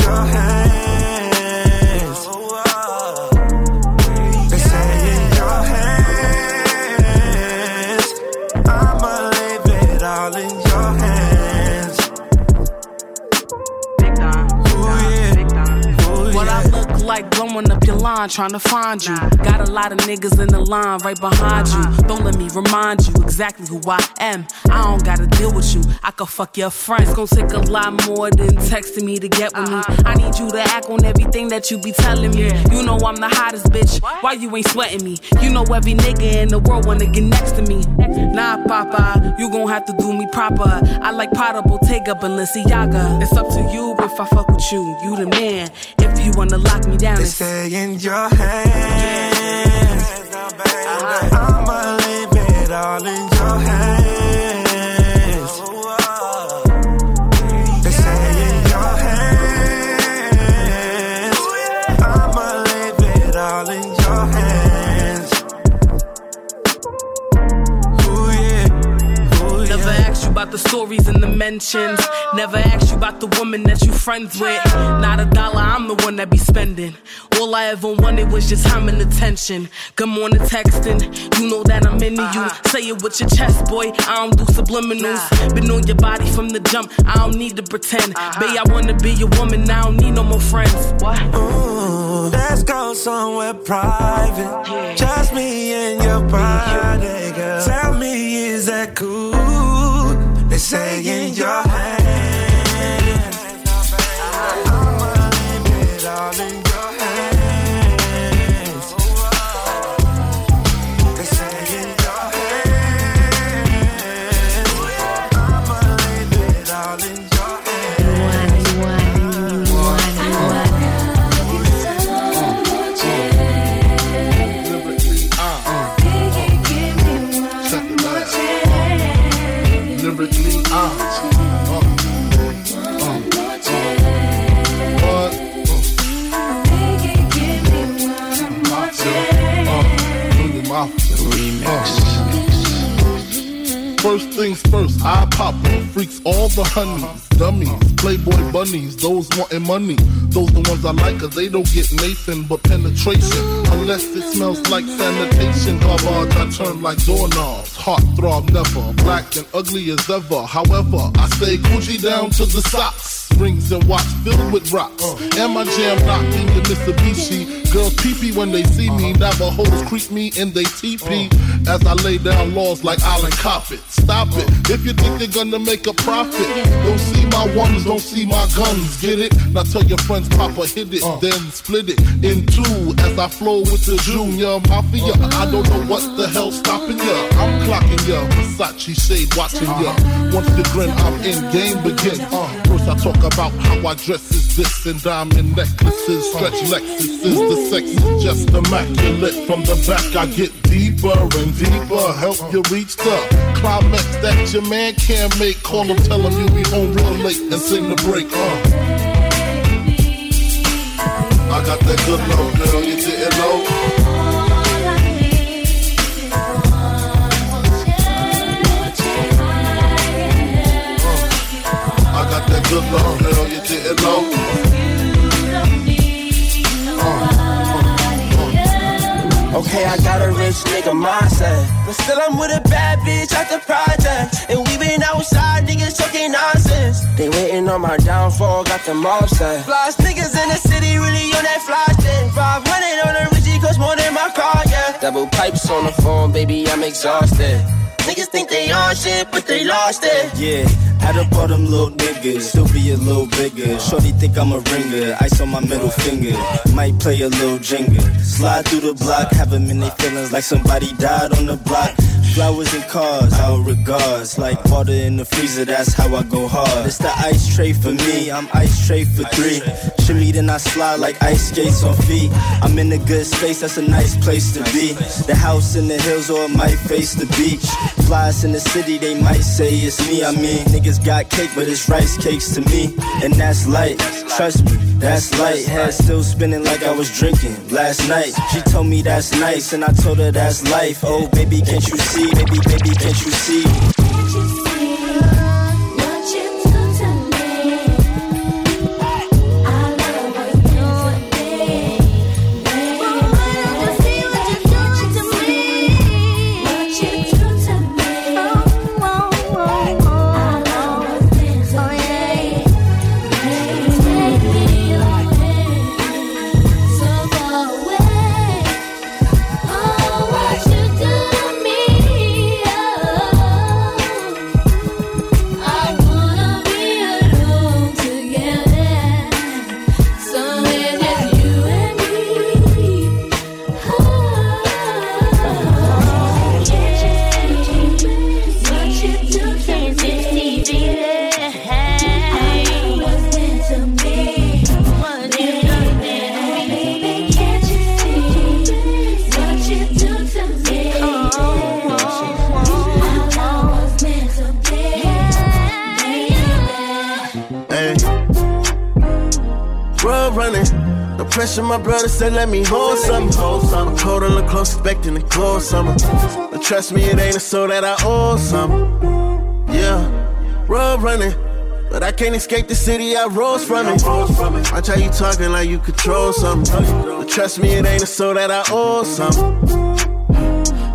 Speaker 37: Like blowing up your line, trying to find you. Got a lot of niggas in the line right behind you. Don't let me remind you exactly who I am. I don't gotta deal with you. I could fuck your friends. It's gonna take a lot more than texting me to get with me. I need you to act on everything that you be telling me. You know I'm the hottest bitch. Why you ain't sweating me? You know every nigga in the world wanna get next to me. Nah, Papa, you gon' have to do me proper. I like Prada, Bottega, Balenciaga. It's up to you if I fuck with you. You the man. If you wanna lock me down,
Speaker 7: They
Speaker 37: it's
Speaker 7: stay in your hands. Uh-huh. I'ma leave it all in your hands.
Speaker 37: About the stories and the mentions. Never asked you about the woman that you friends with. Not a dollar, I'm the one that be spending. All I ever wanted was just time and attention. Good morning, texting. You know that I'm into you. Uh-huh. Say it with your chest, boy. I don't do subliminals. Been on your body from the jump. I don't need to pretend. Uh-huh. Babe, I wanna be your woman. I don't need no more friends. What?
Speaker 7: Ooh, let's go somewhere private. Just me and your body, girl. Tell me, is that cool? They say in your hands. I'ma leave it all in
Speaker 38: honeys, dummies, playboy bunnies, those wanting money. Those the ones I like, cause they don't get Nathan but penetration. Unless it smells like sanitation. Garbage, I turn like doorknobs. Heart throb never, black and ugly as ever. However, I stay Gucci down to the socks. Rings and watch filled with rocks. And my jam knocking the Mitsubishi. Girls pee when they see me. Uh-huh. Navajos creep me in they teepee. Uh. As I lay down laws like Island Coppet. Stop it. Uh. If you think they're gonna make a profit, don't see my ones, don't see my guns. Get it? Now tell your friends, Papa hit it, uh. then split it in two. As I flow with the Junior Mafia. I don't know what the hell's stopping ya. I'm clocking ya. Versace shade watching ya. Once the grin, I'm in game begin. Uh, first I talk about how I dress is this and diamond necklaces, stretch Lexuses. Sex is just immaculate. From the back I get deeper and deeper. Help you reach the climax that your man can't make. Call him, tell him you'll be home real late and sing the break. Uh. I got that good love, girl, you didn't know. I got that good love, girl, you didn't know.
Speaker 3: Okay,
Speaker 19: I got a rich nigga mindset. But still, I'm with a bad bitch at the project. And we been outside, niggas talking nonsense. They waiting on my downfall, got them offset. Flies niggas in the city, really on that fly shit. 500 on the Richie, cost more than my car, yeah. Double pipes on the phone, baby, I'm exhausted. Niggas think they on shit, but they lost it.
Speaker 38: Yeah, add up all them little niggas, still be a little bigger. Shorty think I'm a ringer, ice on my middle finger. Might play a little jingle. Slide through the block, have them in their feelings like somebody died on the block. Flowers and cars, our regards. Like water in the freezer, that's how I go hard. It's the ice tray for me, I'm ice tray for three. Shimmy, then I slide like ice skates on feet. I'm in a good space, that's a nice place to be. The house in the hills or it might face the beach. Flies in the city, they might say it's me. I mean, niggas got cake, but it's rice cakes to me. And that's light, trust me, that's light. Head still spinning like I was drinking last night. She told me that's nice, and I told her that's life. Oh, baby, can't you see? Baby, baby, can't you see?
Speaker 26: Pressure, my brother said, let me hold something. Something. Cold and look close, expecting to close summer. But trust me, it ain't a soul that I owe some. Yeah. Road running. But I can't escape the city I rose from it. Watch how you talking like you control something. But trust me, it ain't a soul that I owe some.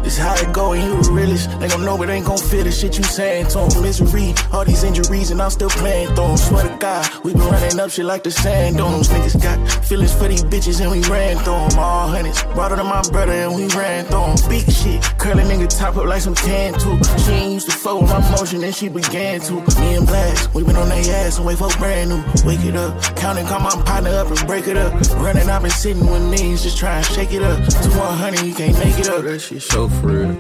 Speaker 11: It's how it go and you the realest. They gon' know it ain't gon' fit the shit you saying to 'em. Misery, all these injuries, and I'm still playing through God, we been running up shit like the sand dunes. Niggas got feelings for these bitches and we ran through them. All hundreds, brought her to my brother and we ran through them. Big shit, curly nigga top up like some tan too. She ain't used to fuck with my motion and she began to. Me and Blast, we been on their ass and wait for brand new. Wake it up, count and call my partner up and break it up. Running, I've been sitting with knees, just trying to shake it up. To 100, you can't make it up. That shit so real.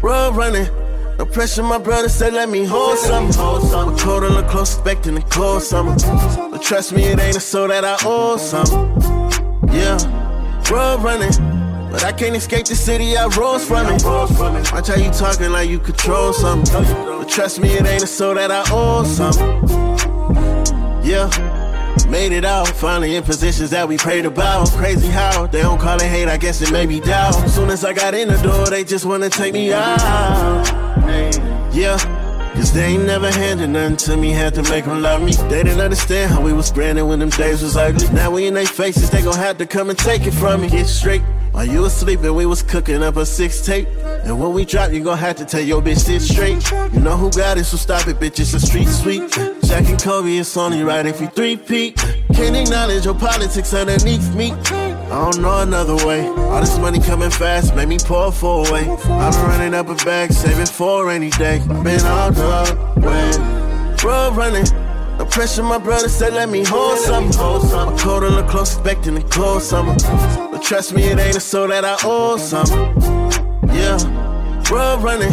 Speaker 26: Road running. No pressure, my brother said, let me hold something. Hold something. Cold and look close, expecting to close summer. But trust me, it ain't a soul that I owe some. Yeah. Road running. But I can't escape the city I rose from it. Watch how you talking like you control something. But trust me, it ain't a soul that I owe some. Yeah. Made it out, finally in positions that we prayed about. Crazy how they don't call it hate, I guess it made me doubt. Soon as I got in the door, they just wanna take me out. Yeah. Cause they ain't never handed nothing to me, had to make them love me. They didn't understand how we was spreading when them days was ugly. Now we in their faces, they gon' have to come and take it from me. Get straight. While you was sleeping, we was cooking up a six tape. And when we drop, you gon' have to tell your bitch sit straight. You know who got it, so stop it, bitch, it's a street sweep. Shaq and Kobe, it's only right if you three peat. Can't acknowledge your politics underneath me. I don't know another way. All this money coming fast, make me pour four away. I've been running up a bag, saving for a rainy day. Been all the way. Road running. No pressure, my brother said, let me hold something. Hold something. Cold and look close, expecting to close summer. But trust me, it ain't a soul that I owe some. Yeah. Road running.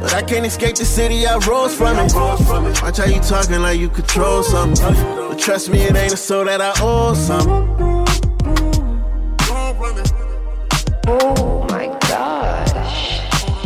Speaker 26: But I can't escape the city I rose from it. Watch how you talking like you control something. But trust me, it ain't a soul that I owe some.
Speaker 39: Oh my gosh.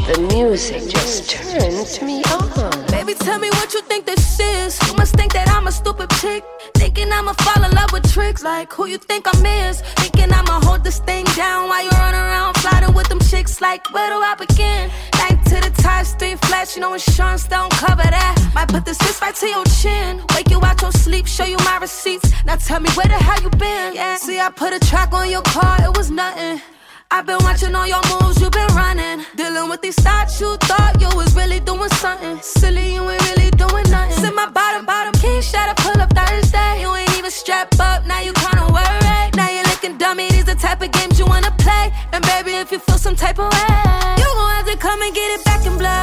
Speaker 39: The music just turns me on.
Speaker 40: Baby, tell me what you think this is. You must think that I'm a stupid chick. Thinking I'ma fall in love with tricks. Like who you think I'm is. Thinking I'ma hold this thing down while you run around flirting with them chicks. Like where do I begin? Like to the top, street flash. You know insurance don't cover that. Might put this fist right to your chin. Wake you out your sleep, show you my receipts. Now tell me where the hell you been? Yeah. See, I put a track on your car, it was nothing. I've been watching all your moves, you've been running. Dealing with these thoughts, you thought you was really doing something. Silly, you ain't really doing nothing. Sit my bottom, bottom, key shot, I pull up Thursday. You ain't even strapped up, now you kinda worried. Now you're looking dummy, these the type of games you wanna play. And baby, if you feel some type of way, you gon' have to come and get it back in blood.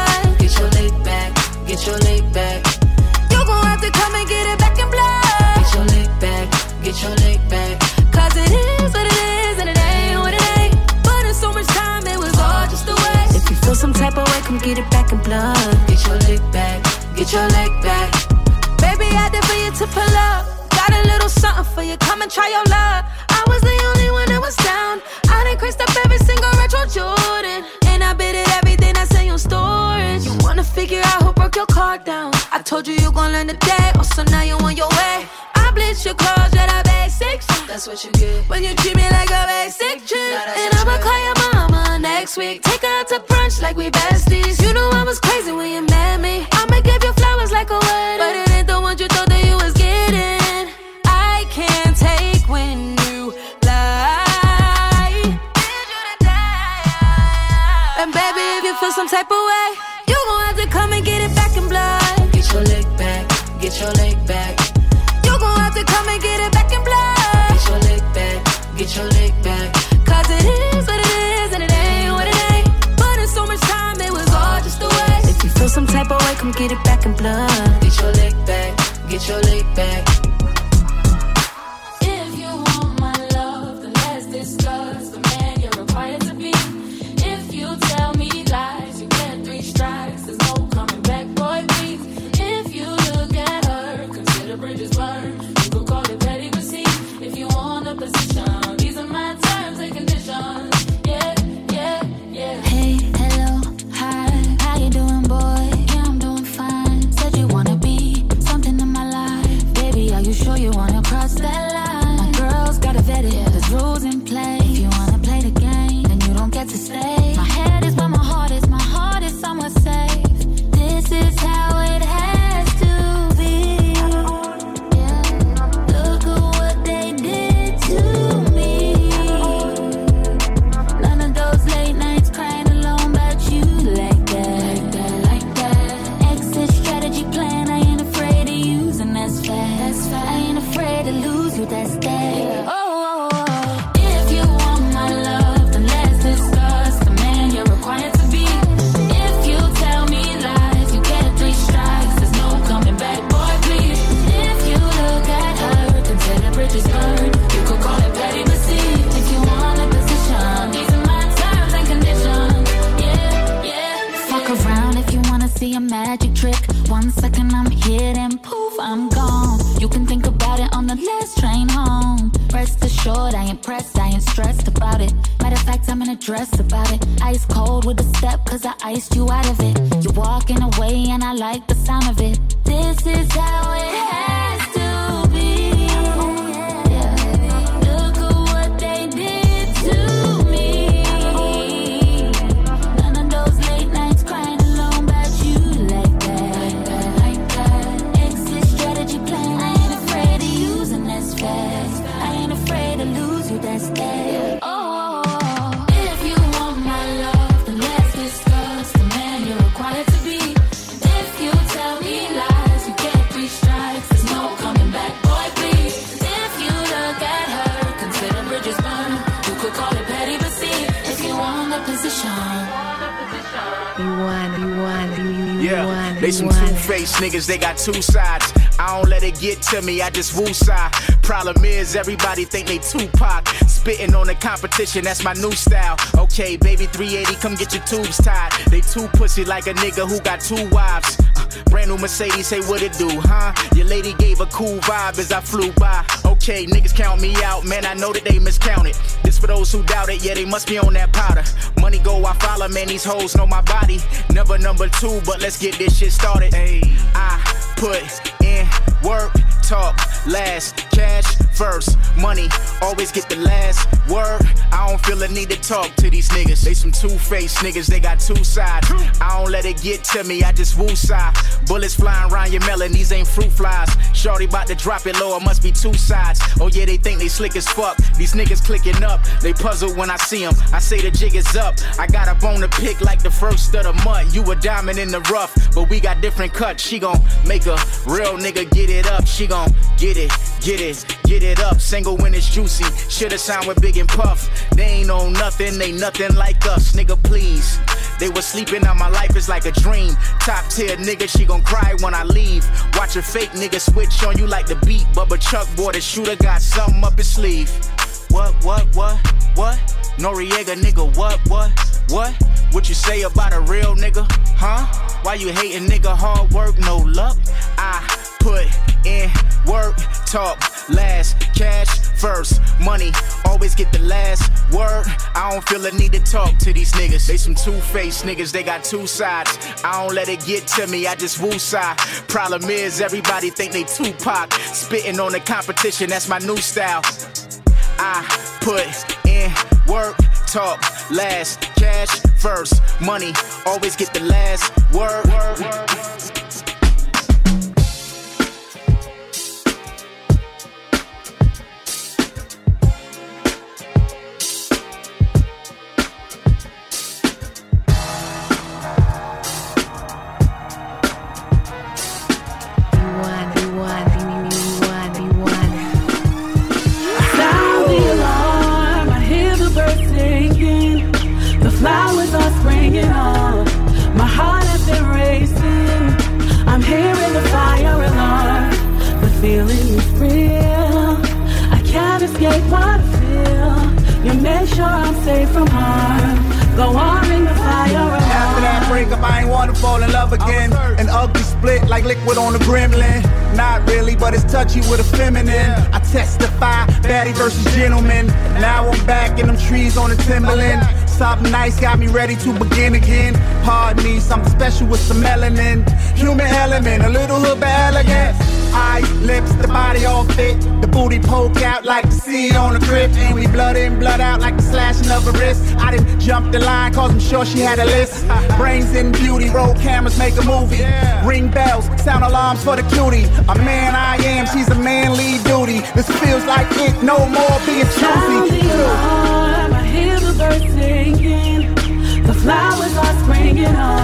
Speaker 41: Get
Speaker 40: it back in blood.
Speaker 41: Get your leg back, get your leg back.
Speaker 40: Baby, I did for you to pull up. Got a little something for you, come and try your luck. I was the only one that was down. I done creased up every single retro Jordan. And I bid it everything that's in your storage. You wanna figure out who broke your car down. I told you you gon' learn today, oh, so now you on your way. I bleach your clothes, yeah, that basics.
Speaker 41: That's what you get.
Speaker 40: When you treat me like a basic chick. And I'ma call your mama next week. Take her out to brunch like we besties. Type of way, you gon' have to come and get it back in blood.
Speaker 41: Get your leg back, get your leg back.
Speaker 40: You gon' have to come and get it back in blood.
Speaker 41: Get your leg back, get your leg back.
Speaker 40: Cause it is what it is, and it ain't what it ain't. But in so much time, it was all just a waste.
Speaker 41: If you feel some type of way, come get it back in blood. Get your leg back, get your leg back.
Speaker 16: Cause I iced you out of it. They
Speaker 28: some two-faced niggas, they got two sides. I don't let it get to me, I just woosah. Problem is, everybody think they Tupac. Spitting on the competition, that's my new style. Okay, baby 380, come get your tubes tied. They too pussy like a nigga who got two wives. Uh, brand new Mercedes, say what it do, huh? Your lady gave a cool vibe as I flew by. Okay, niggas count me out, man, I know that they miscounted. This for those who doubt it, yeah, they must be on that powder. Money go, I follow, man, these hoes know my body. Never number two, but let's get this shit started. Hey, I put in work, talk last, cash first, money always get the last word. I don't feel a need to talk to these niggas. They some two-faced niggas, they got two sides. I don't let it get to me, I just woo sigh. Bullets flying around your melon, these ain't fruit flies. Shorty about to drop it low, it must be two sides. Oh yeah, they think they slick as fuck. These niggas clicking up, they puzzle when I see them. I say the jig is up. I got a bone to pick like the first of the month. You a diamond in the rough, but we got different cuts. She gon' make a real nigga get it up. She gon' get it, get it, get it up. Single when it's juicy. Shoulda signed with Big and Puff. They ain't on nothing, they nothing like us, nigga. Please. They was sleeping on my life is like a dream. Top tier nigga, she gon' cry when I leave. Watch a fake nigga switch on you like the beat. Bubba Chuck boy, the shooter got something up his sleeve. What, what, what, what? Noriega nigga, what, what, what? What you say about a real nigga, huh? Why you hating nigga? Hard work, no luck. I put in work, talk last, cash first, money always get the last word. I don't feel a need to talk to these niggas. They some two-faced niggas, they got two sides. I don't let it get to me, I just woo side. Problem is, everybody think they Tupac. Spitting on the competition, that's my new style. I put in work, talk last, cash first, money always get the last word.
Speaker 42: Sound real. I can't escape what I feel. You make sure I'm safe from harm. Go on, ring the fire alarm.
Speaker 43: After that breakup, I ain't wanna fall in love again. An ugly split like liquid on a gremlin. Not really, but it's touchy with a feminine. I testify, baddie versus gentleman. Now I'm back in them trees on the Timberland. Something nice got me ready to begin again. Pardon me, something special with some melanin. Human element, a little hood but elegant. Eyes, lips, the body all fit. The booty poke out like the seed on a grip. And we blood in, blood out like the slashing of a wrist. I didn't jump the line cause I'm sure she had a list. [LAUGHS] Brains in beauty, roll cameras, make a movie. Ring bells, sound alarms for the cutie. A man I am, she's a manly lead duty. This feels like it, no more being
Speaker 42: Sound the
Speaker 43: choosy.
Speaker 42: alarm, I hear the birds singing. The flowers are springing on.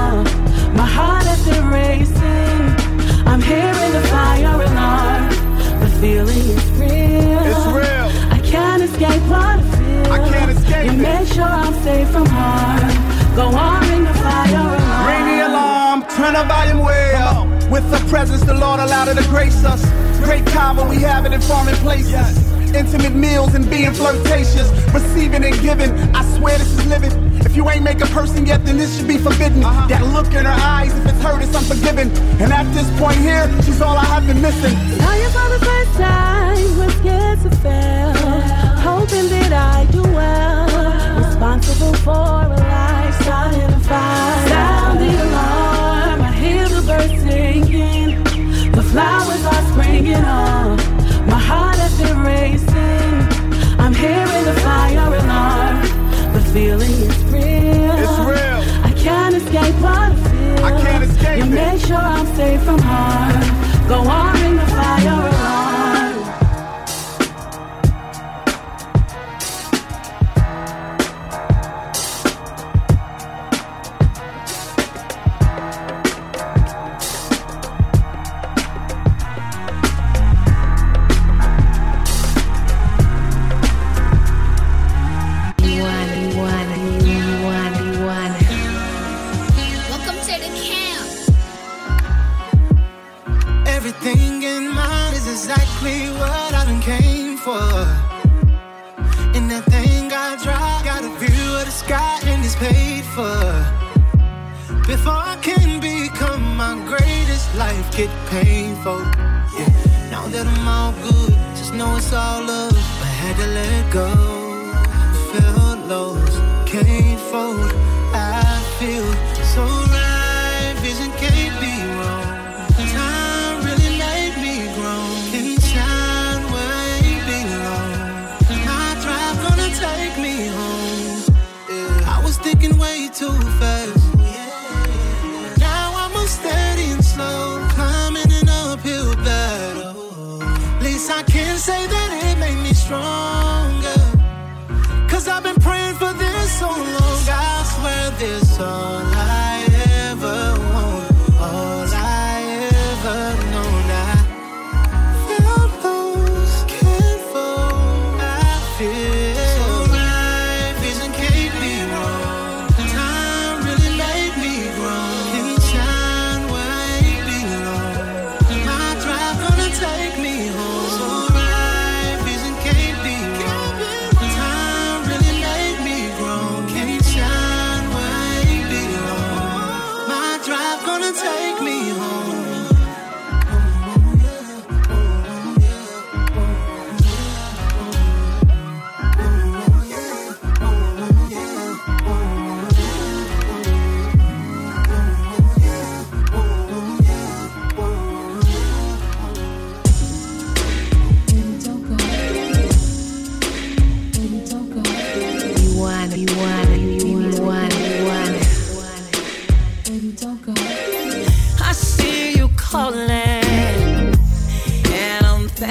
Speaker 42: I can't escape You
Speaker 43: it.
Speaker 42: make sure I'm safe from harm. Go on, ring the fire alarm.
Speaker 43: Ring the alarm, turn the volume way up. With the presence, the Lord allowed her to grace us. Great combo, we have it in foreign places. Intimate meals and being flirtatious. Receiving and giving, I swear this is living. If you ain't make a person yet, then this should be forbidden. Uh-huh. That look in her eyes, if it's hurt, it's unforgiving. And at this point here, she's all I have been missing.
Speaker 42: Now you for the first time, was scared to fail. Hoping that I do well. Responsible for a life starting a fire. Sound the alarm, I hear the birds singing. The flowers are springing on. My heart has been racing. I'm hearing the fire feeling is real.
Speaker 43: It's real.
Speaker 42: I can't escape what I feel.
Speaker 43: I can't escape
Speaker 42: You
Speaker 43: it.
Speaker 42: make sure I'm safe from harm. Go on,
Speaker 26: in the
Speaker 10: fire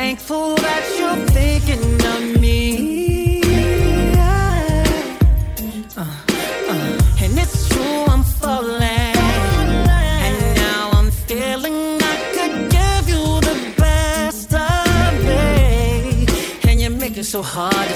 Speaker 10: thankful that you're thinking of me. Uh, uh, and it's true, I'm falling. And now I'm feeling I could give you the best of me. And you it so hard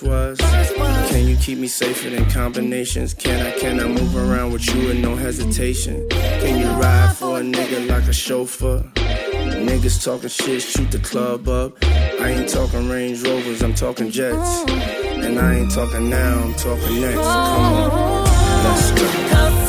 Speaker 38: first was. Can you keep me safer than combinations? Can I, can I move around with you with no hesitation? Can you ride for a nigga like a chauffeur? Niggas talking shit, shoot the club up. I ain't talking Range Rovers, I'm talking Jets. And I ain't talking now, I'm talking next. Come on, let's go.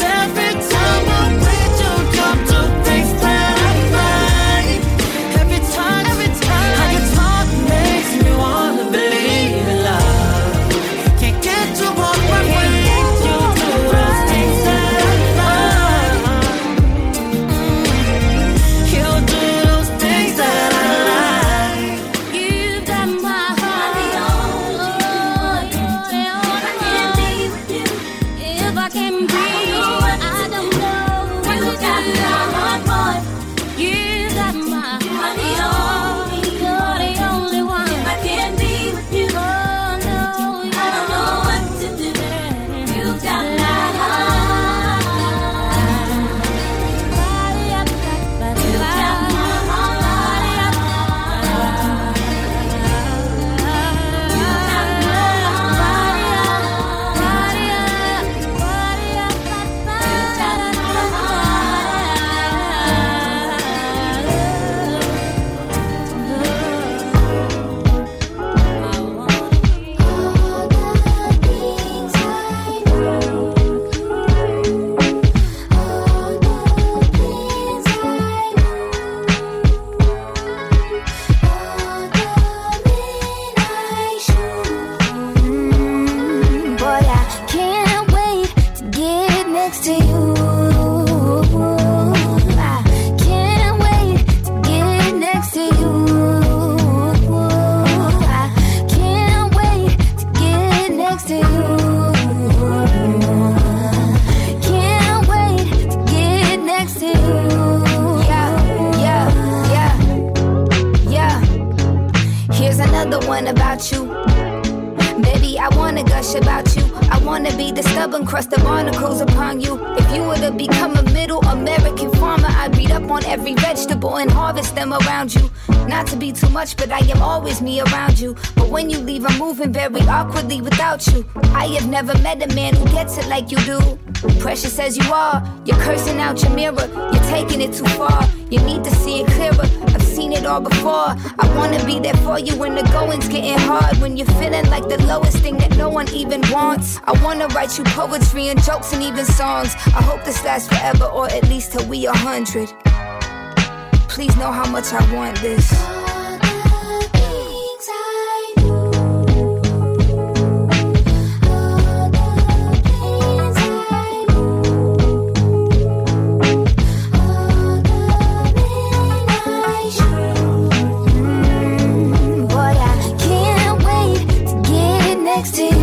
Speaker 10: about you. Baby, I wanna
Speaker 44: gush
Speaker 45: about you. I wanna be the stubborn crust of barnacles upon you. If you were to become a middle American farmer, I'd read up on every vegetable and harvest them around you. Not to be too much, but I am always me around you. But when you leave, I'm moving very awkwardly without you. I have never met a man who gets it like you do. Precious as you are, you're cursing out your mirror, you're taking it too far. You need to see it clearer. Seen it all before. I wanna be there for you when the going's getting hard. When you're feeling like the lowest thing that no one even wants. I wanna write you poetry and jokes and even songs. I hope this lasts forever or at least till we a hundred. Please know how much I want this. Get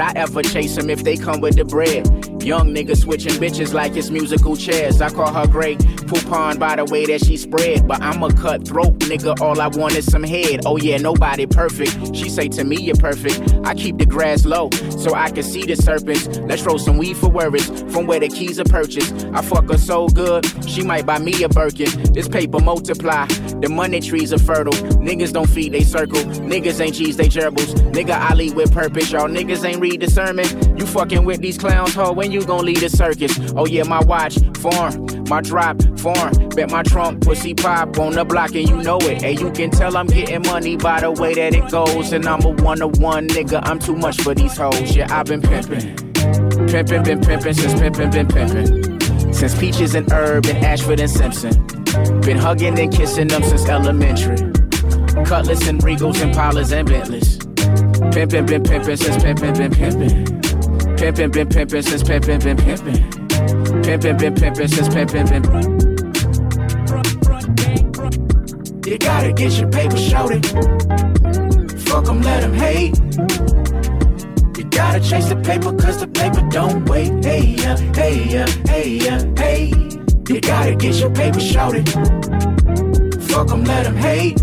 Speaker 45: I
Speaker 28: ever chase them if they come with the bread? Young nigga switching bitches like it's musical chairs. I call her Grey Poupon by the way that she spread. But I'm a cutthroat nigga, all I want is some head. Oh yeah, nobody perfect. She say to me you're perfect. I keep the grass low so I can see the serpents. Let's roll some weed for worries from where the keys are purchased. I fuck her so good, she might buy me a Birkin. This paper multiply, the money trees are fertile. Niggas don't feed they circle. Niggas ain't cheese, they gerbils. Nigga, I lead with purpose. Y'all niggas ain't read the sermon. You fucking with these clowns, ho, when you gon' lead a circus? Oh yeah, my watch, form. My drop, form. Bet my trunk, pussy pop on the block and you know it. And you can tell I'm getting money by the way that it goes. And I'm a one to one nigga, I'm too much for these hoes. Yeah, I've been pimping. Pimpin', been pimpin' since pimpin', been pimpin'. Since Peaches and Herb and Ashford and Simpson. Been hugging and kissing them since elementary. Cutlass and Regals and Pollers and Bentleys. Pimpin', been pimpin' since pimpin', been pimpin'. Pimpin', been pimpin' since pimpin', been pimpin'. Pimpin', been pimpin' since pimpin', been You gotta get your paper shouted. Fuck 'em, let 'em hate. You gotta chase the paper cause the paper don't wait. Hey, yeah, hey, yeah, hey, yeah, hey. You gotta get your paper shouted. Fuck 'em, let 'em hate.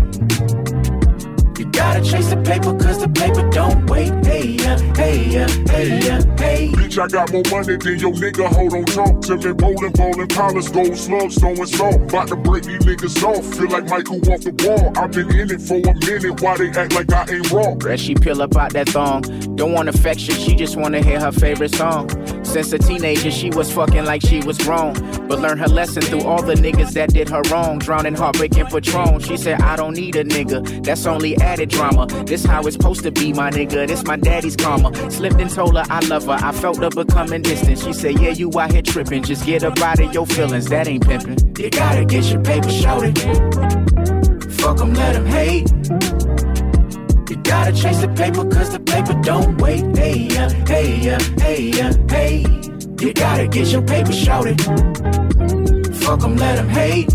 Speaker 28: You gotta chase the paper cause the paper don't wait. Hey, yeah, hey, yeah, hey, yeah, hey.
Speaker 46: Bitch, I got more money than your nigga. Hold on, talk to me. Rolling, ballin', collars, gold slugs, throwing salt. About to break these niggas off. Feel like Michael off the wall. I've been in it for a minute. Why they act like I ain't wrong?
Speaker 28: As she peel up out that thong. Don't want affection, she just wanna hear her favorite song. Since a teenager, she was fucking like she was grown. But learned her lesson through all the niggas that did her wrong. Drowning heartbreak in Patron. She said, I don't need a nigga. That's only added drama. This how it's supposed to be, my nigga. This my daddy's karma. Slipped and told her I love her. I felt her becoming distant. She said, Yeah, you out here tripping. Just get up out of your feelings. That ain't pimping. You gotta get your paper shouted. Fuck 'em, let 'em hate. Gotta chase the paper cause the paper don't wait. Hey, yeah, hey, yeah, hey, yeah, hey. You gotta get your paper shouted. Fuck 'em, let 'em hate.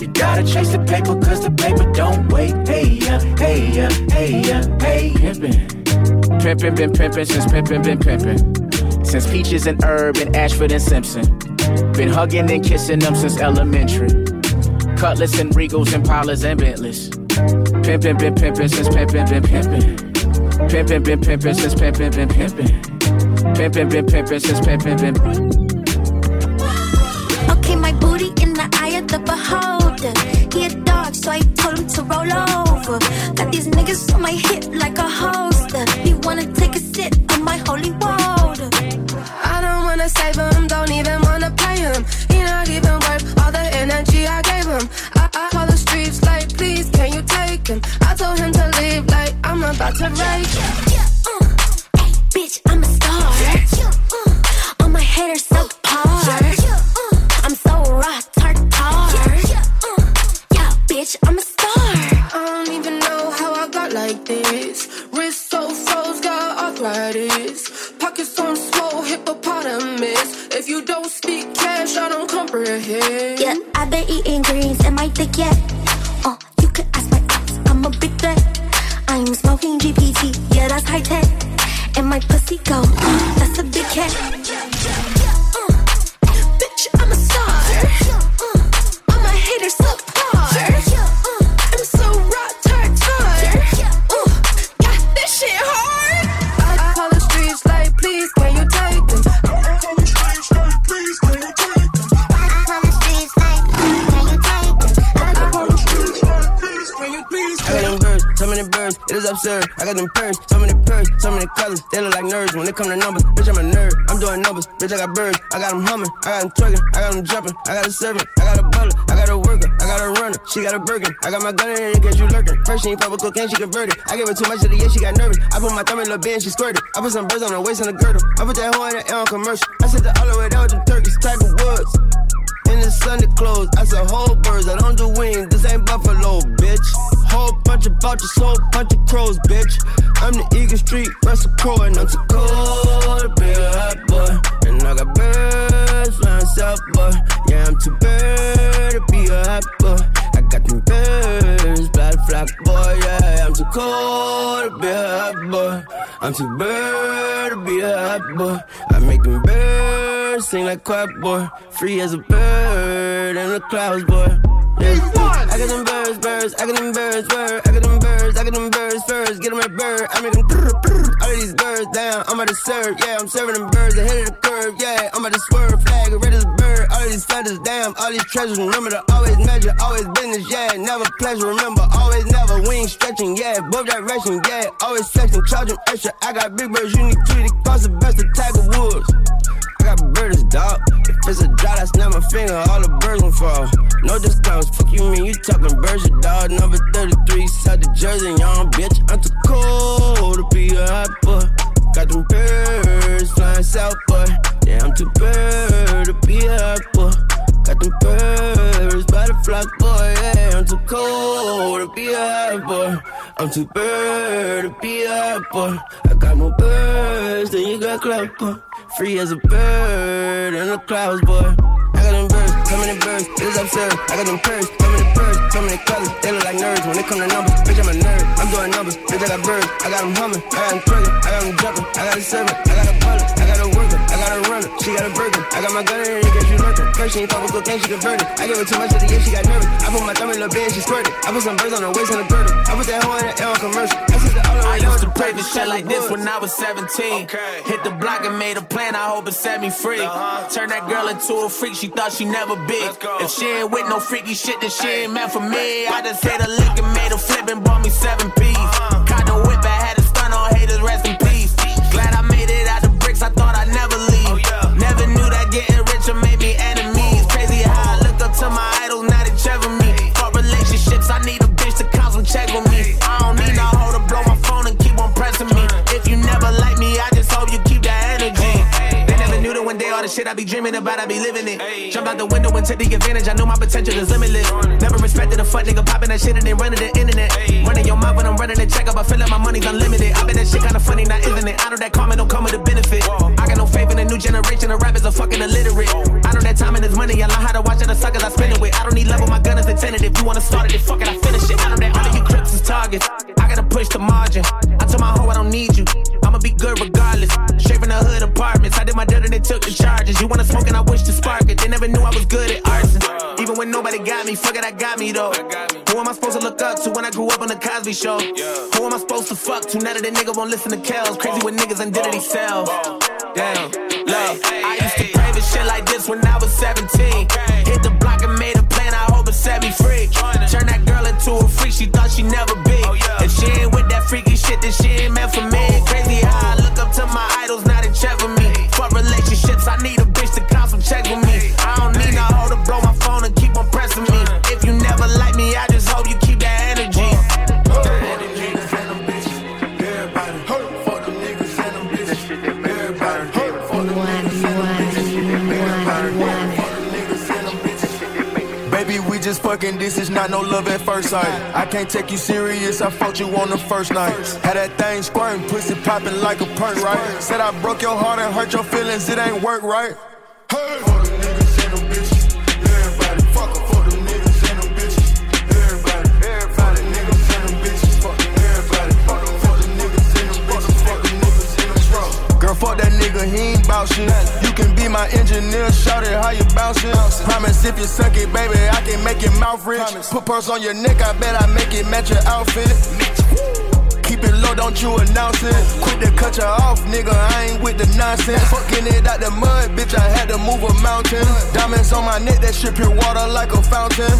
Speaker 28: You gotta chase the paper cause the paper don't wait. Hey, yeah, hey, yeah, hey, yeah, hey. Pimpin'. Pimpin', been pimpin' since pimpin', been pimpin'. Since Peaches and Herb and Ashford and Simpson. Been hugging and kissing them since elementary. Cutlass and Regals and Pollers and Bentleys. Pimpin', been pimpin' since pimpin', been pimpin'. Pimpin', been pimpin' since pimpin', been pimpin'. Pimpin', been pimpin' since pimpin', been
Speaker 45: Okay, my booty in the eye of the beholder. He a dog, so I told him to roll over. Got these niggas on my hip like a holster. He wanna take a sip
Speaker 42: I'm about to rage. Yeah, uh, hey, bitch, I'm a star. Yeah, uh, all my haters suck par. Yeah, uh, I'm so rock tartar. Yeah, yeah, uh, yeah,
Speaker 45: bitch, I'm a star. I don't even know how I got like this. Wrist so froze, got arthritis. Pockets
Speaker 42: on small hippopotamus.
Speaker 45: If you don't speak cash, I don't comprehend.
Speaker 47: Yeah, I've been eating greens. and I thick yeah. Go, uh, that's a big cat. Uh, bitch, I'm a star. Uh, all my haters apart. Uh, I'm so raw, tart, tart. Uh, got this shit hard.
Speaker 45: I call the streets like, please, can you take them? I call the streets like, please, can you take them?
Speaker 47: I call the streets like, can you take them?
Speaker 45: I call the streets like, please, can you please
Speaker 36: I got them birds, so many birds, it is absurd. I got them purrs, so many they look like nerds. When it come to numbers, bitch, I'm a nerd. I'm doing numbers, bitch, I got birds. I got them humming, I got them twerking, I got them jumping. I got a servant, I got a butler, I got a worker, I got a runner. She got a Birkin, I got my gun in it in case you lurking. First she ain't fuck with cocaine, she converted. I gave her too much of the yeah. she got nervous. I put my thumb in the bed, she squirted. I put some birds on her waist and a girdle. I put that hoe in the air on commercial. I said the all the way down with turkeys, Tiger Woods. In the Sunday clothes, I said whole birds, I don't do wings, this ain't buffalo, bitch. Whole bunch of vultures, whole bunch of crows, bitch. I'm the Eagle Street, Russell Crowe, and I'm too cold to be a hot boy. And I got birds flying south, boy. Yeah, I'm too bird to be a hot boy. I got them birds, flock, boy. Yeah, I'm too cold to be a hot boy. I'm too bird to be a hot boy. I make them birds sing like quack, boy. Free as a bird in the clouds, boy. Yeah. I got them birds, birds, I got them birds, bird. I got them birds, I get them birds first. Get them a bird, I make them brr, brr. All of these birds down, I'm about to serve, yeah. I'm serving them birds ahead of the curve, yeah. I'm about to swerve, flag, red as a bird. All of these feathers, damn, all these treasures. Remember to always measure, always business, yeah. Never pleasure, remember, always never. Wings stretching, yeah. Both direction, yeah. Always flexing, charging extra. I got big birds, you need three to cross the best of Tiger Woods. Got birds, dog. If it's a drought, I snap my finger, all the birds gon' fall. No discounts, fuck you mean, you talking birds, your dog. Number 33, South the Jersey, young bitch. I'm too cold to be a hot boy. Got them birds flying south, boy. Yeah, I'm too bird to be a hot boy. Got them birds flock, boy. Yeah, I'm too cold to be a hot boy. I'm too bird to be a hot boy. I got more birds than you got clout, boy. Free as a bird in the clouds, boy. I got them birds, so many birds, it's absurd. I got them purrs, so many birds, so many colors, they look like nerds. When it come to numbers, bitch, I'm a nerd. I'm doing numbers, bitch, I got birds. I got them humming, I got them twerking, I got them jumping, I got a servant, I got a butler, I got a worker, I runner, she got a burger. I got my gun in her in case you lurking. First she ain't fuck with cocaine, she converted. I gave her too much of the year, she got nervous. I put my thumb in the bed, she squirted. I put some birds on her waist and a girdle. I put that hoe in the air on commercial. I the all the way
Speaker 6: I used to
Speaker 36: with the
Speaker 6: pray
Speaker 36: turkeys,
Speaker 6: for shit like this when I was 17. Hit the block and made a plan, I hope it set me free. Uh-huh. Turn that girl into a freak, she thought she never be. If she ain't with no freaky shit, then she ain't meant for me. I just hit a lick and made a flip and bought me seven P's. Uh-huh. Caught the whip, I had a stun on haters, rest in peace. Getting richer made me enemies. Crazy how I looked up to my idols, one day all the shit I be dreaming about, I be living it. Jump out the window and take the advantage, I know my potential is limitless. Never respected a fuck nigga popping that shit and then running the internet. Running your mouth when I'm running the check up, I feel like my money's unlimited. I bet that shit kinda funny, now isn't it? I know that karma don't come with a benefit. I got no faith in the new generation of rappers are fucking illiterate. I know that time and is money, I learn how to watch it, the suckers I spend it with. I don't need love with my gun is intended. If you wanna start it, then fuck it, I finish it. I know that all of you targets. I gotta push the margin. I told my hoe I don't need you. I'ma be good regardless. Straight from the hood apartments. I did my dirt and they took the charges. You wanna smoke and I wish to spark it. They never knew I was good at arson. Even when nobody got me, fuck it, I got me though. Who am I supposed to look up to when I grew up on the Cosby Show? Who am I supposed to fuck to now that the nigga won't listen to Kells? Crazy with niggas identity self. Damn, love. I used to pray for shit like this when I was 17. Turn that girl into a freak, she thought she never be. Oh, if she ain't with that freaky shit, then she ain't meant for me. Crazy how I look up to my idols, now they check for me. Fuck relationships, I need a bitch to count some checks with me. Just
Speaker 3: fucking, this is not no love at first sight. I can't take you serious, I fucked you on the first night. Had that thing squirting, pussy popping like a perk, right? Said I broke your heart and hurt your feelings, it ain't work, right? Fuck that nigga, he ain't bout shit. You can be my engineer, shout it how you bounce it. Promise if you suck it, baby, I can make your mouth rich. Put purse on your neck, I bet I make it match your outfit. Low, don't you announce it. Quit cut you off, nigga. I ain't with the nonsense. Fucking it out the mud, bitch. I had to move a mountain. Diamonds on my neck, that shit pure water like a fountain.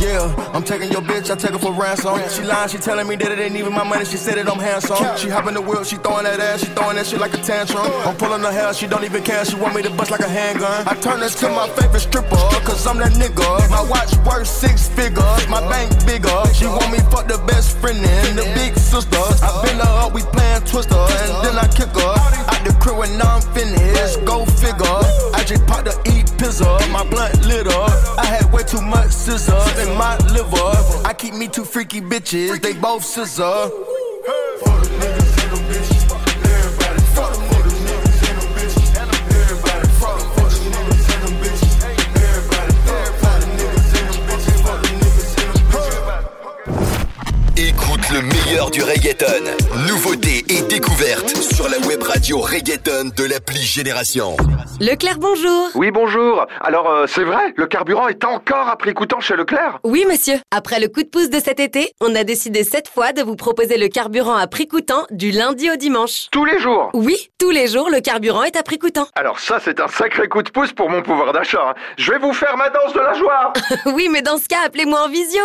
Speaker 3: Yeah, I'm taking your bitch, I take her for ransom. She lying, she telling me that it ain't even my money. She said that I'm handsome. She hopping the wheel, she throwing that ass, she throwing that shit like a tantrum. I'm pulling her hair, she don't even care. She want me to bust like a handgun. I turn this to my favorite stripper, cause I'm that nigga. My watch worth six figures, my bank bigger. She want me fuck the best friend and the big sister. I been her up, we playing twister, and then I kick her out the crib when I'm finished. Go figure. I just popped the eat pizza, my blunt lit up. I had way too much scissor in my liver. I keep me two freaky bitches, they both scissor.
Speaker 48: Le meilleur du reggaeton. Nouveautés et découvertes sur la web radio reggaeton de l'appli Génération.
Speaker 49: Leclerc, bonjour.
Speaker 50: Oui, bonjour. Alors, euh, c'est vrai, le carburant est encore à prix coûtant chez Leclerc
Speaker 49: Oui, monsieur. Après le coup de pouce de cet été, on a décidé cette fois de vous proposer le carburant à prix coûtant du lundi au dimanche.
Speaker 50: Tous les jours
Speaker 49: Oui, tous les jours, le carburant est à prix coûtant. [LAUGHS]
Speaker 50: Alors ça, c'est un sacré coup de pouce pour mon pouvoir d'achat. hein. Je vais vous faire ma danse de la joie [LAUGHS]
Speaker 49: oui, mais dans ce cas, appelez-moi en visio.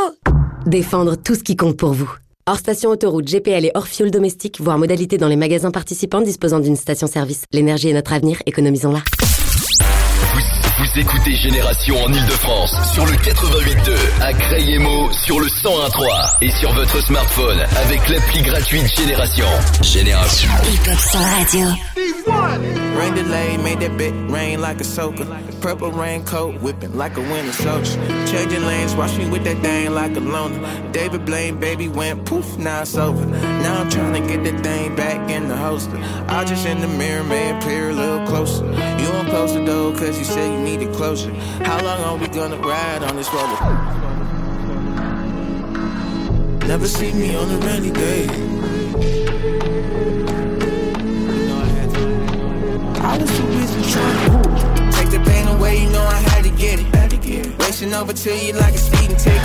Speaker 49: Défendre tout ce qui compte pour vous. Hors station autoroute, GPL et hors fuel domestique, voire modalité dans les magasins participants disposant d'une station-service. L'énergie est notre avenir, économisons-la.
Speaker 48: Vous écoutez Génération en Ile-de-France sur le 88.2, à Crayemo sur le 101.3 et sur votre smartphone avec l'appli gratuite Génération. Génération.
Speaker 49: radio.
Speaker 6: Rain delay, made that bit rain like a soaker. Purple raincoat, whipping like a winter soldier. Changing lanes, watch me with that thing like a loner. David Blaine, baby went poof, now it's over. Now I'm trying to get that thing back in the holster. I just in the mirror, man, peer a little closer. You won't close the door, cause you said you needed closure. How long are we gonna ride on this roller? Never see me on a rainy day. I was too busy trying to take the pain away, you know I had to get it. Racing over to you like a speeding ticket.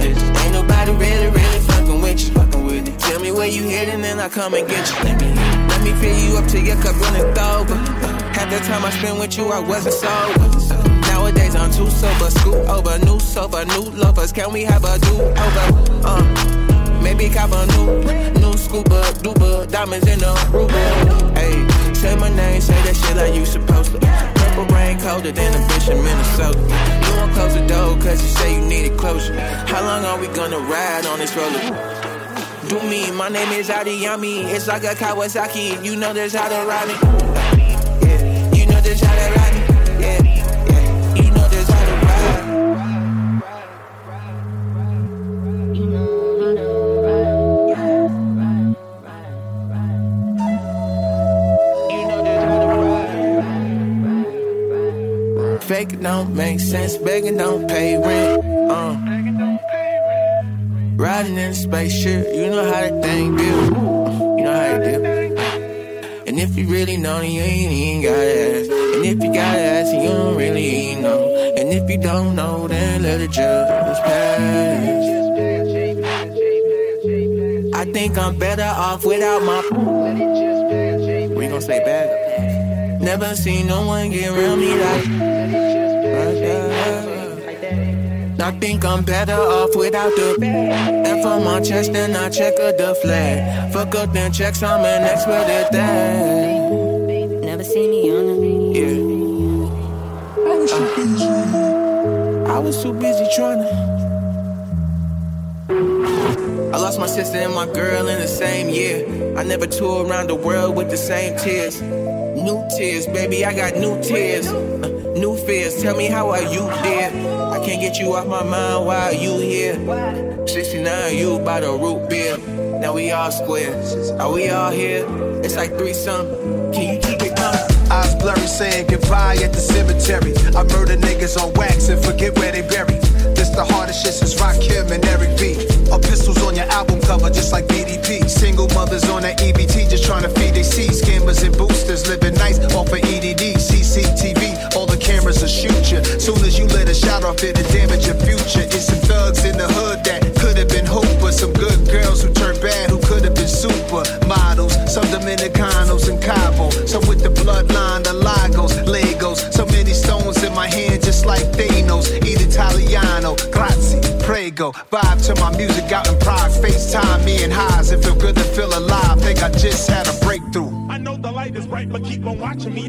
Speaker 6: Ain't nobody really, really fucking with you. Fucking with it. Tell me where you heading, and I come and get you. Let me, let me fill you up till your cup runneth over. Half the time I spent with you, I wasn't sober. Nowadays I'm too sober, scoop over, new sober, new lovers. Can we have a do over? Uh, maybe cop a new, new scuba, duba, diamonds in the ruby. Hey, say my name, say that shit like you supposed to. Purple rain colder than a bitch in Minnesota. You won't close the door cause you say you need needed closure. How long are we gonna ride on this roller? Do me, my name is Adiyami. It's like a Kawasaki. You know this how to ride this how to ride it. Yeah, yeah, you know this how to ride. Fake it don't make sense, begging don't pay rent. Uh. Riding in a spaceship, you know how that thing do. You know how it do. If you really know, you ain't even gotta ask. And if you gotta ask, you don't really know. And if you don't know, then let it just pass. I think I'm better off without my. We gon' say bad. Never seen no one get around me like. I think I'm better off without the F on my chest and I check of the flag. Fuck up them checks, I'm an expert at that.
Speaker 49: Never seen me on the
Speaker 6: Yeah. I was too busy. I was too busy trying to. I lost my sister and my girl in the same year. I never toured around the world with the same tears. New tears, baby, I got new tears. Uh, new fears, tell me how are you, dear? Can't get you off my mind, why are you here? 69, you by the root beer. Now we all square. Are we all here? It's like three something. Can you keep it coming?
Speaker 51: Eyes blurry saying goodbye at the cemetery. I murder niggas on wax and forget where they buried. This the hardest shit since Rock Rakim and Eric B. Or pistols on your album cover, just like BDP. Single mothers on that EBT, just trying to feed their seeds. Scammers and boosters living night cameras will shoot you. Soon as you let a shot off, it'll damage your future. It's some thugs in the hood that could have been Hooper. Some good girls who turned bad who could have been super models. Some Dominicanos in Cabo. Some with the bloodline, the Lagos, Legos. So many stones in my hand, just like Thanos. Eat Italiano, grazie, prego. Vibe to my music out in Prague. FaceTime me and highs. It feel good to feel alive. Think I just had a breakthrough.
Speaker 46: I know the light is bright, but keep on watching me.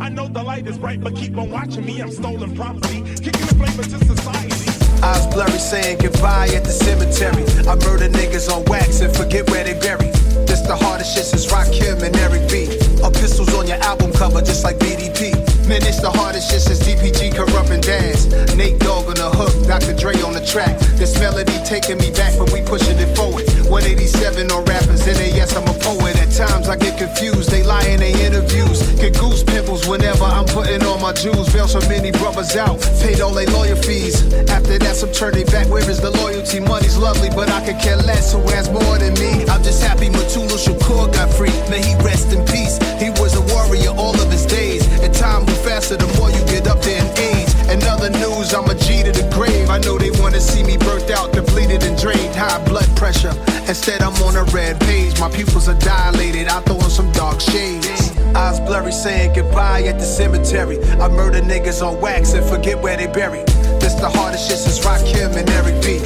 Speaker 46: I know the light is bright, but keep on watching me. I'm stolen property, kicking the flavor into society.
Speaker 51: Eyes blurry saying goodbye at the cemetery. I murder niggas on wax and forget where they buried. This the hardest shit since Rakim and Eric B. Or pistols on your album cover just like BDP. Man, it's the hardest shit since DPG Kurupt and Dance. Nate Dogg on the hook, Dr. Dre on the track. This melody taking me back, but we pushing it forward. 187 on rappers, and they yes, I'm a poet. At times I get confused, they lie in their interviews. Get goose pimples whenever I'm putting on my jewels. Bail so many brothers out, paid all their lawyer fees. After that, some turn back. Where is the loyalty? Money's lovely, but I could care less. Who has more than me? I'm just happy Mutulu Shakur got free. May he rest in peace. He was a warrior all of his days. And time faster the more you get up there in age. And other news, I'm a G to the grave. I know they wanna see me burnt out, depleted and drained. High blood pressure. Instead, I'm on a red page. My pupils are dilated. I throw in some dark shades. Eyes blurry, saying goodbye at the cemetery. I murder niggas on wax and forget where they buried. This the hardest shit since Rakim and Eric B.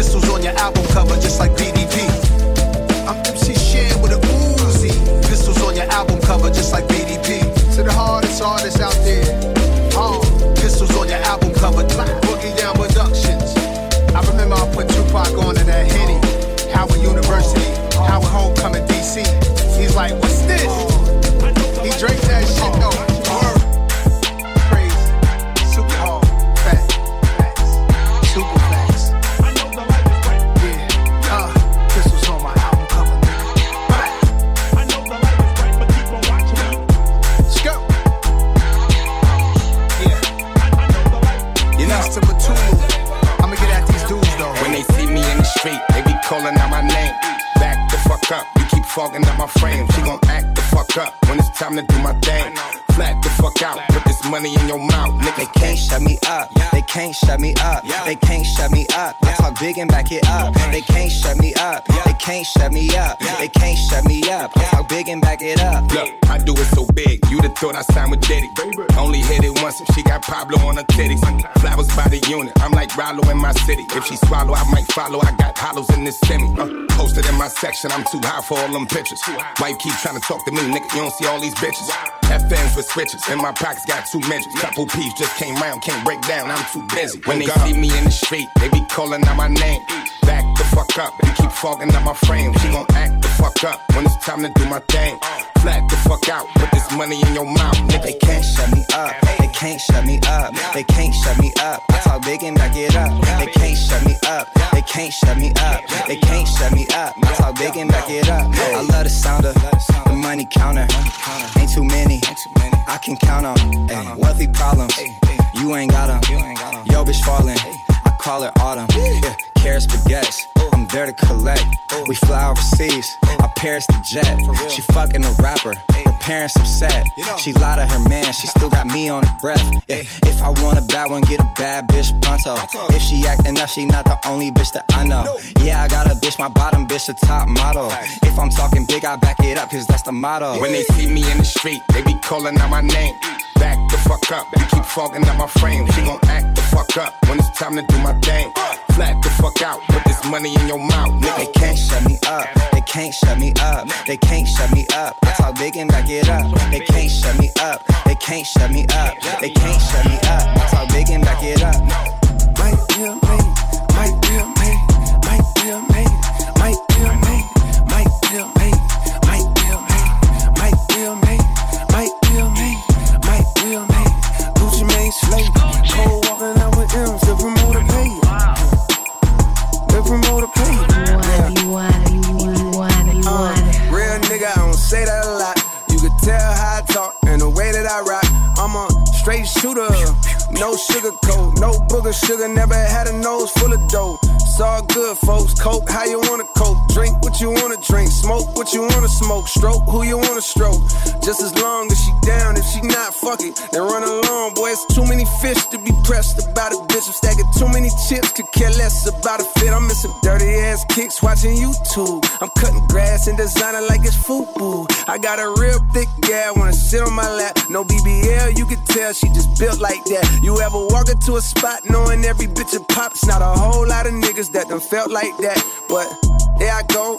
Speaker 51: Pistols on your album cover, just like BDP. I'm MC Shan with a Uzi. Pistols on your album cover, just like BDP. To the hardest artists out there. Oh, pistols on your album cover, Boogie Down Productions. I remember I put Tupac on to that Henny. Howard University, Howard Homecoming, DC. He's like, what's this? He drank that shit though. To Mutulu. I'ma get at these dudes though.
Speaker 52: when they see me in the street, they be calling out my name. Back the fuck up, you keep fogging up my frame. She gon' act the fuck up when it's time to do my thing. Flat the fuck out, put this money in your mouth, nigga.
Speaker 53: They can't shut me up. They can't shut me up. They can't shut me up. I talk big and back it up. They can't shut me up. They can't shut me up. They can't shut me up. I talk big and back it up.
Speaker 52: Look, I do it so big, you'd have thought I signed with Diddy. Only hit it once if she got Pablo on her titties. Flowers by the unit, I'm like Rollo in my city. If she swallow, I might follow. I got hollows in this semi. Uh, posted in my section, I'm too high for all them pictures. Wife keep trying to talk to me, nigga, you don't see all these bitches. FNs with switches, and my pockets got two midgets. Couple peeps just came round, can't break down, I'm too busy. When they see me in the street, they be calling out my name. Back the fuck up, you keep fogging up my frame. She gon' act the fuck up when it's time to do my thing. Flat the fuck out, put this money in your mouth, nigga.
Speaker 53: They can't shut me up. They can't shut me up. They can't shut me up. I talk big and back it up. They can't shut me up. They can't shut me up. They can't shut me up. I talk big and back it up. I love the sound of the money counter. Ain't too many. I can count on. Ay, wealthy problems. You ain't got 'em. Yo, bitch falling. I call it autumn. Yeah, carrots, baguettes. I'm there to collect. We fly overseas. I Paris the jet. She fucking a rapper. Her parents upset. She lied to her man. She still got me on the breath. Yeah, if I want a bad one, get a bad bitch pronto. If she acting up, she not the only bitch that I know. Yeah, I got a bitch, my bottom bitch, a top model. If I'm talking big, I back it up, cause that's the motto.
Speaker 52: When they see me in the street, they be calling out my name. Back the fuck up, you keep fogging up my frame. She gon' act the fuck up when it's time to do my thing. Flat the fuck out, put this money in your mouth, nigga.
Speaker 53: They can't shut me up. They can't shut me up. They can't shut me up. I talk big and back it up. They can't shut me up. They can't shut me up. They can't shut me up. I talk big and back it up.
Speaker 51: Might be a mate, might be a mate, might be a mate, might be a mate, might be a mate, might be a mate, might be a might be a a. Gucci Mane slate, cold walking out with M's, the promoter The promoter paid.
Speaker 54: Uh, real nigga, I don't say that a lot. You can tell how I talk and the way that I rock. I'm a straight shooter, no sugar coat, no booger sugar. Never had a nose full of dough.
Speaker 3: It's all good, folks. Coke, how you wanna cope? Drink what you wanna drink. Smoke what you wanna smoke. Stroke who you wanna stroke. Just as long as she down. If she not, fuck it. Then run along, boy. It's too many fish to be pressed about a bitch. I'm stacking too many chips. Could care less about a fit. I'm missing dirty ass kicks watching YouTube. I'm cutting grass and designing like it's football. I got a real thick gal, wanna sit on my lap. No BBL, you can tell she just built like that. You ever walk into a spot knowing every bitch a pop's not a whole lot of niggas that done felt like that. But there I go,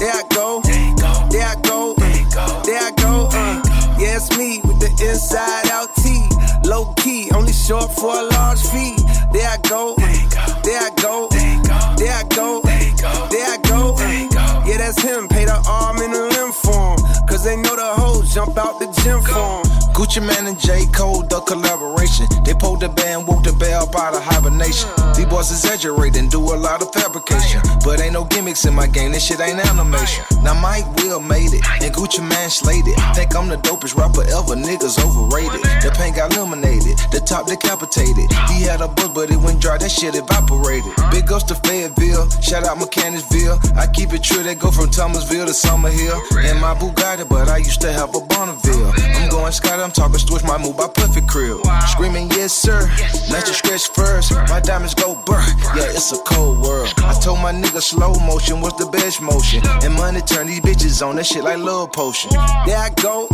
Speaker 3: there I go, there I go, there I go. Uh, yeah, it's me with the inside out T. Low key, only short for a large fee. There I go, there I go, there I go, there I go. Uh, yeah, that's him. Pay the arm and the limb for him. Cause they know the hoes jump out the gym for him.
Speaker 55: Gucci Mane and J. Cole, the collaboration. They pulled the band, woke the bell out of hibernation. These boys exaggerating, do a lot of fabrication. But ain't no gimmicks in my game, this shit ain't animation. Now Mike Will made it, and Gucci Mane slayed it. Think I'm the dopest rapper ever, niggas overrated. The paint got illuminated, the top decapitated. He had a buzz, but it went dry, that shit evaporated. Big ups to Fayetteville, shout out Mechanicsville. I keep it true, they go from Thomasville to Summerhill. In my Bugatti, but I used to have a Bonneville. I'm going Scott, I'm talking switch my move by Puffy Crib. Screaming, yes, sir. Let your stretch first. My diamonds go burr. Yeah, it's a cold world. I told my nigga slow motion was the best motion. And money turn these bitches on that shit like love potion.
Speaker 3: There I go,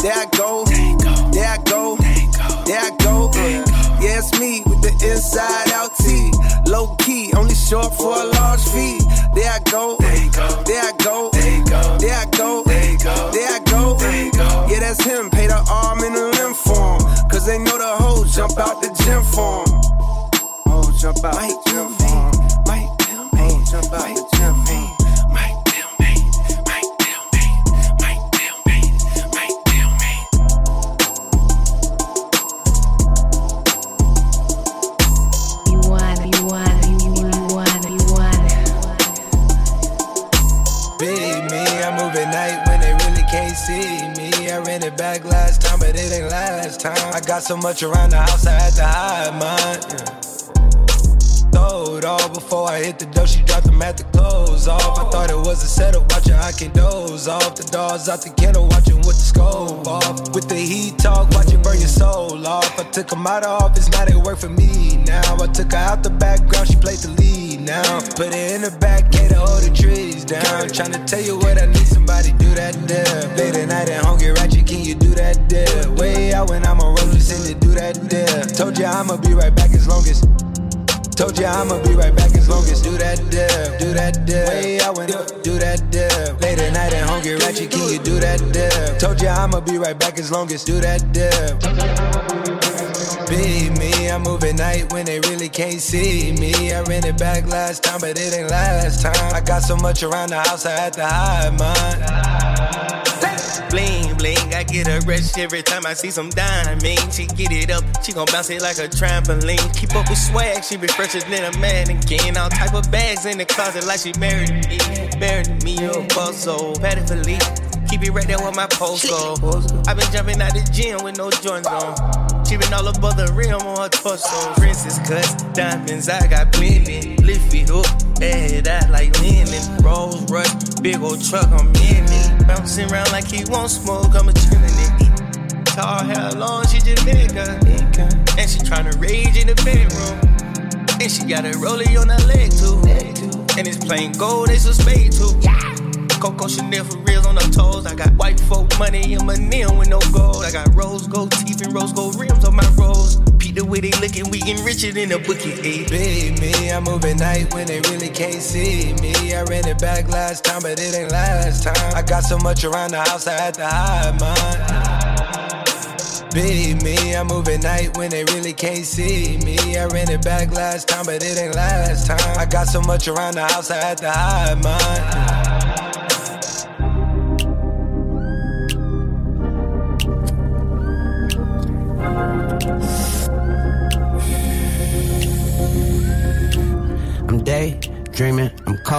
Speaker 3: there I go, there I go, there I go. Uh, yeah, it's me with the inside out T. Low key, only short for a large fee. There I go, there I go, there I go, there I go, there I go. Yeah, that's him. Pay the arm and the limb for. Cause they know the hoes jump out the gym for. Oh, jump out the gym for. Jump out the gym for him.
Speaker 16: You it, you you you you want it.
Speaker 36: Big me, I move at night when they really can't see me. I ran it back last time, but it ain't last time. I got so much around the house, I had to hide mine. Yeah. It all before I hit the door. She dropped them at the clothes off. I thought it was a setup, watching I can doze off. The doors out the kennel, watching with the scope off. With the heat talk, watching burn your soul off. I took them out of office, now they work for me now. I took her out the background, she played the lead now. Put her in the back, gate to hold the trees down. Trying to tell you what I need, somebody do that there. Late at night home, get ratchet, can you do that there? Way out when I'm on road, just send it, do that there. Told you I'ma be right back as long as. Told ya I'ma be right back as long as do that dip, do that dip. Way I went up, do that dip. Late at night at home, get ratchet, can you do that dip? Told ya I'ma be right back as long as do that dip. Be me, I move at night when they really can't see me. I ran it back last time, but it ain't last time. I got so much around the house, I had to hide mine.
Speaker 19: Bling I get a rush every time I see some diamonds. She get it up, she gon' bounce it like a trampoline. Keep up with swag, she be fresher than a mannequin. All type of bags in the closet like she married me. Married me, a boss, so Philippe. It right there with my post go. I been jumping out the gym with no joints on. She been all above the rim on her torso. Princess cuts, diamonds, I got plenty. It up, add that like linen. Rolls Royce, big old truck, I'm in it. Bouncing around like he won't smoke, I'm a it. Tall hair long, she just nigga. And she tryna rage in the bedroom. And she got a rollie on her leg too. And it's plain gold, it's a spade too. Coco Chanel for real on her toes. I got white folk money in my nail with no gold. I got rose gold teeth and rose gold rims on my rose. Pete the way they looking, we getting richer than a bookie. Eh? Ayy.
Speaker 36: Be me, I move at night when they really can't see me. I ran it back last time, but it ain't last time. I got so much around the house, I had to hide mine. Be me, I move at night when they really can't see me. I ran it back last time, but it ain't last time. I got so much around the house, I had to hide mine.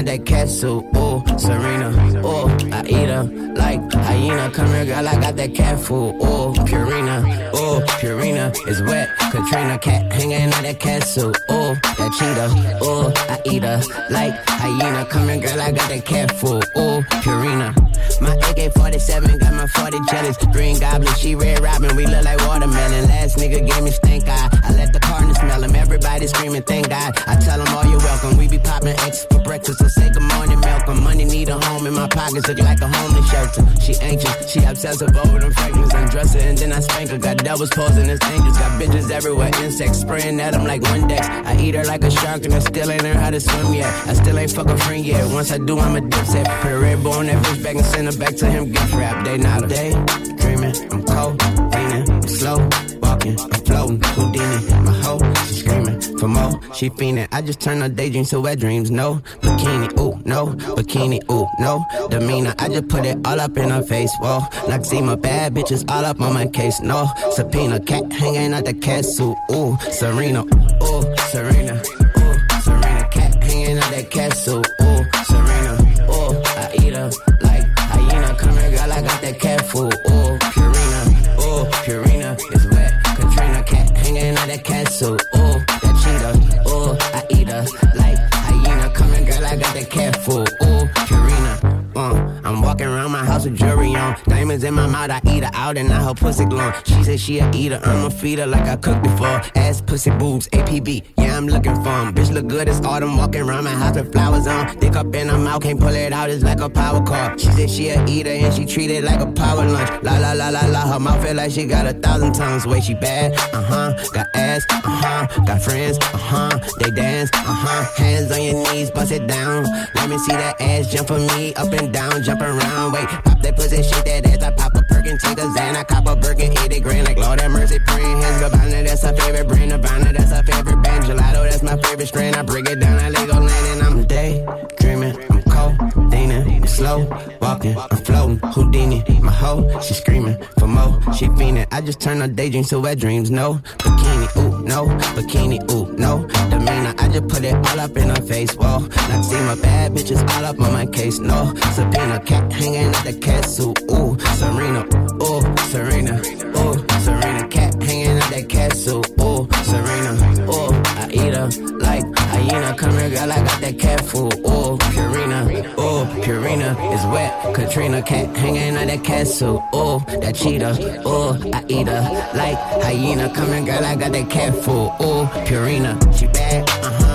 Speaker 36: cat that cat suit. Ooh, Serena, ooh, I eat her like hyena. Come here, girl, I got that cat food. Ooh, Purina, ooh, Purina is wet. Katrina, cat hanging out that cat suit. Ooh, that cheetah, ooh, I eat her like hyena. Come here, girl, I got that cat food. Ooh, Purina. My AK-47 got my 40 jealous. Green Goblin, she red robin. We look like watermelon. Last nigga gave me stink eye. I let the partner smell him. Everybody screaming, thank God. I tell them all you're welcome. We be popping X for breakfast. So say good morning, Malcolm. Money need a home in my pockets. Look like a homeless shelter. She anxious. She obsessive over them fragments. Undress her and then I spank her. Got devils posing as angels. Got bitches everywhere. Insects spraying at them like one dex. I eat her like a shark and I still ain't learned how to swim yet. I still ain't fuck a friend yet. Once I do, I'm a dipset. Put a red on that bitch back and send her back to him. Gift wrap. They not a day. Dreaming. I'm cold. Leaning. I'm slow. Walking. I'm floating. Houdini. My hoe. She screaming for more. She fiending. I just turn her daydreams to wet dreams. No bikini. Ooh, no bikini. Ooh, no demeanor. I just put it all up in her face. Whoa. Noxzema. Bad bitches all up on my case. No subpoena. Cat hanging out the suit. Ooh, Serena. Ooh, Serena. Ooh, Serena. Cat hanging out that cat suit. Ooh, Serena. Ooh, I eat her food. Ooh, Purina. Ooh, Purina is wet. Katrina. Cat hanging out that cat suit. Walking around my house with jewelry on. Diamonds in my mouth, I eat her out and now her pussy glowing. She said she a eater, I'ma feed her like I cooked before. Ass, pussy, boobs, APB, yeah, I'm looking for 'em. Bitch look good as autumn, walking around my house with flowers on. Dick up in her mouth, can't pull it out, it's like a power car. She said she a eater and she treat it like a power lunch. La la la la la, her mouth feel like she got a thousand tongues. Way she bad, uh huh. Got ass, uh huh. Got friends, uh huh. They dance, uh huh. Hands on your knees, bust it down. Let me see that ass jump for me, up and down, jump around. Wait, pop that pussy, shake that ass. I pop a perk and take a Xan, I cop a Birkin, eat it grand like Lord have mercy, praying hands. Gabbana, that's her favorite brand. Nirvana, that's her favorite band. Gelato, that's my favorite strain. I break it down, I Legoland, and I'm daydreaming. I'm cold, leaning, slow, walking, I'm floating. Houdini, my hoe, she screaming for more. She fiending. I just turn her daydreams to wet dreams. No bikini, ooh, no bikini, ooh, no demeanor. I just put it all up in her face. Whoa, not see my bad bitches all up on my case. No subpoena, cat hanging at the castle. Ooh, Serena, ooh, Serena, ooh, Serena, cat hanging at that castle. Ooh, Serena, ooh, I eat her like hyena. Come here, girl, I got that cat food. Ooh, ooh, Purina is wet. Katrina, cat hanging at that castle. Oh, that cheetah, Oh, I eat her like hyena. Coming, girl, I got that cat food. Oh, Purina, she bad, uh huh.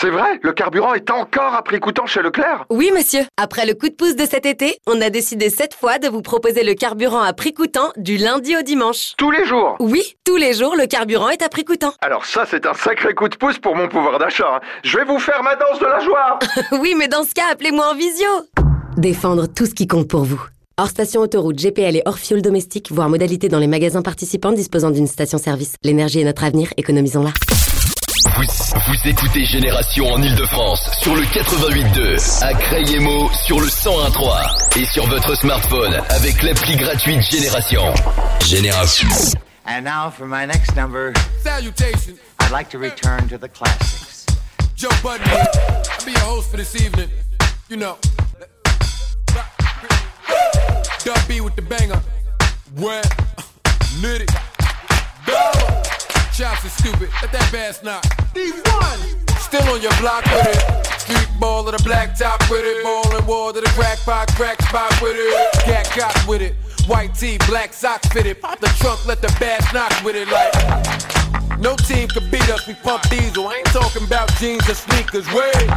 Speaker 56: C'est vrai, le carburant est encore à prix coûtant chez Leclerc
Speaker 50: Oui, monsieur. Après le coup de pouce de cet été, on a décidé cette fois de vous proposer le carburant à prix coûtant du lundi au dimanche.
Speaker 56: Tous les jours
Speaker 50: Oui, tous les jours, le carburant est à prix coûtant. [LAUGHS]
Speaker 56: Alors ça, c'est un sacré coup de pouce pour mon pouvoir d'achat. hein. Je vais vous faire ma danse de la joie [LAUGHS]
Speaker 50: oui, mais dans ce cas, appelez-moi en visio. Défendre tout ce qui compte pour vous. Hors station autoroute, GPL et hors fuel domestique, voire modalité dans les magasins participants disposant d'une station-service. L'énergie est notre avenir, économisons-la.
Speaker 17: Vous, vous écoutez Génération en Ile-de-France sur le 88.2, à Crayemo sur le 101.3 et sur votre smartphone avec l'appli gratuite Génération. Génération.
Speaker 57: And now for my next number.
Speaker 58: Salutations.
Speaker 57: I'd like to return to the classics.
Speaker 58: Joe Budden. I'll be your host for this evening. You know. Dub B with the banger. Nitty. Chops is stupid. Let that bass knock. D1. Still on your block with it. Street ball of the black top with it. Ballin' wall to the crack pot, crack spot with it. Cat got with it. White tee, black socks fitted. Pop the trunk, let the bass knock with it like. No team could beat us, we pump diesel. I ain't talking about jeans or sneakers, wait.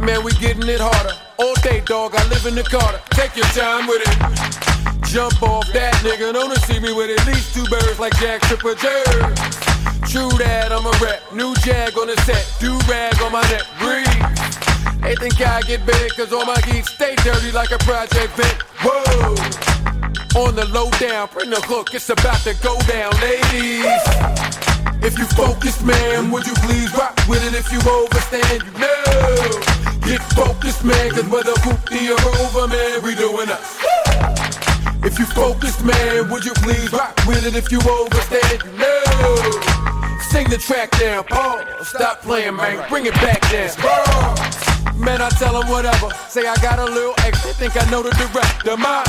Speaker 58: Man, we getting it harder. All day, dog, I live in the Carter. Take your time with it. Jump off that nigga, don't see me with at least two birds like Jack Tripper Jerry. True that, I'm a rep. New jag on the set, do rag on my neck, breathe. They think I get big, cause all my geeks stay dirty like a project vent. Whoa! On the low down, bring the hook, it's about to go down, ladies. If you focus, man, would you please rock with it if you overstand, you know. Get focused, man, cause whether hoopty or over, man, we doing us. If you focus, man, would you please rock with it if you overstand, know. Sing the track down, pause, stop playing, man, bring it back down. Pause. Man, I tell them whatever, say I got a little extra, think I know the director, my.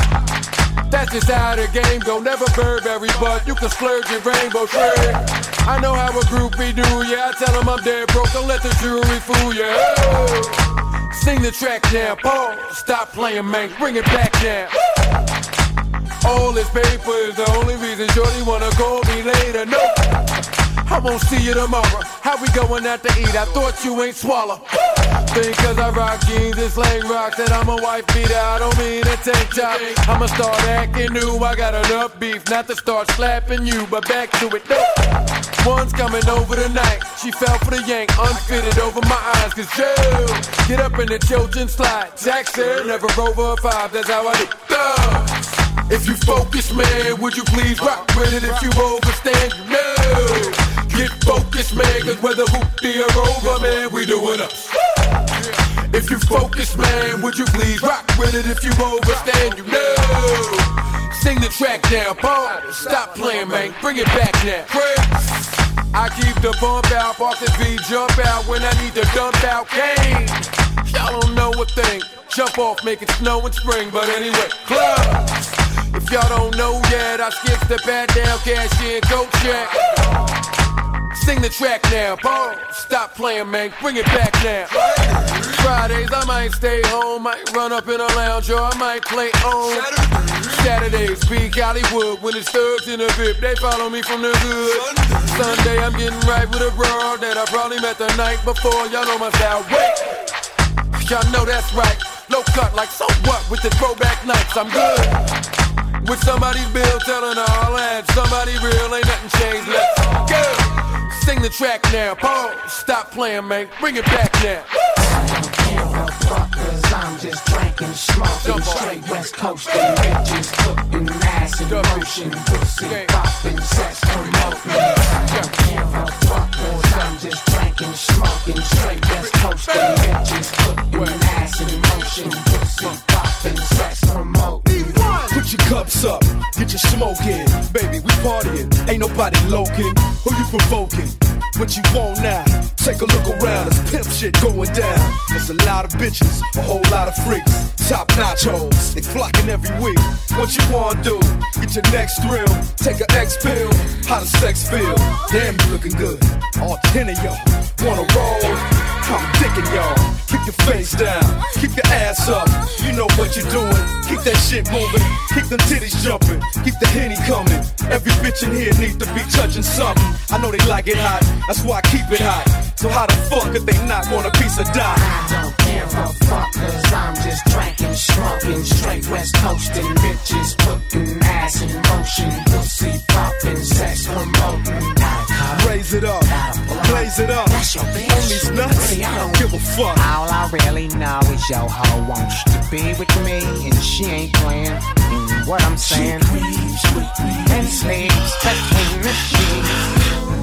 Speaker 58: That's just how the game go. Never Burberry, but you can splurge your rainbow trade. I know how a groupie do, yeah. I tell them I'm dead broke. Don't let the jewelry fool. Oh. Sing the track down, pause. Stop playing, man. Bring it back down. All this paper is the only reason Shorty wanna call me later. No, I won't see you tomorrow. How we going out to eat? I thought you ain't swallow. Think cause I rock jeans and slang rocks that I'm a white beater. I don't mean a tank top. I'ma start acting new. I got enough beef not to start slapping you, but back to it. No. One's coming over tonight. She fell for the yank, unfitted over my eyes. Cause Joe, get up in the children slide. Jackson, never over a five. That's how I do. Duh. If you focus, man, would you please rock with it if you overstand? Know. Get focused, man, cause whether hoopty or over, man, we doing us. If you focus, man, would you please rock with it if you overstand? Know. Sing the track down, pause. Stop playing, man, bring it back now. Chris. I keep the bump out, the V, jump out when I need to dump out cane. Y'all don't know a thing. Jump off, make it snow in spring, but anyway, clubs. If y'all don't know yet, I skip the pat down, cash in, go check. Sing the track now, boom. Stop playing, man. Bring it back now. Fridays, I might stay home, might run up in a lounge, or I might play on. Saturdays, peak Hollywood. When it's thugs in the VIP, they follow me from the hood. Sunday, I'm getting right with a broad that I probably met the night before. Y'all know my style. Wait, y'all know that's right. Low cut, like so what with the throwback nights? I'm good. With somebody's bill telling all that somebody real ain't nothing changed. Let's go. Sing the track now. Pause. Stop playing, man. Bring it back now.
Speaker 59: I'm just drinking, smoking, straight West Coast and bitches putting ass in motion, pussy popping, sex promoting. Don't give a fuck 'cause I'm just drinking, smoking, straight West Coast and bitches putting ass in motion, pussy popping, sex promoting.
Speaker 51: Smoke in. Baby, we partying, ain't nobody loking. Who you provoking? What you want now? Take a look around, there's pimp shit going down. There's a lot of bitches, a whole lot of freaks. Top nachos, they flocking every week. What you wanna do? Get your next thrill, take an X pill. How does sex feel? Damn, you looking good. All ten of y'all wanna roll. I'm digging y'all. Keep your face down, keep your ass up. You know what you're doing. Keep that shit moving, keep them titties jumping, keep the henny coming. Every bitch in here needs to be touching something. I know they like it hot, that's why I keep it hot. So how the fuck if they not want a piece of die?
Speaker 59: I don't give a fuck cause I'm just drinking, smoking, straight West Coastin' bitches putting ass in motion, pussy popping, sex promoting.
Speaker 51: Raise it up, blaze it up. On these nuts, I don't give a fuck.
Speaker 60: All I really know is your hoe wants to be with me, and she ain't playing. And what I'm saying, and sleeps between the sheets.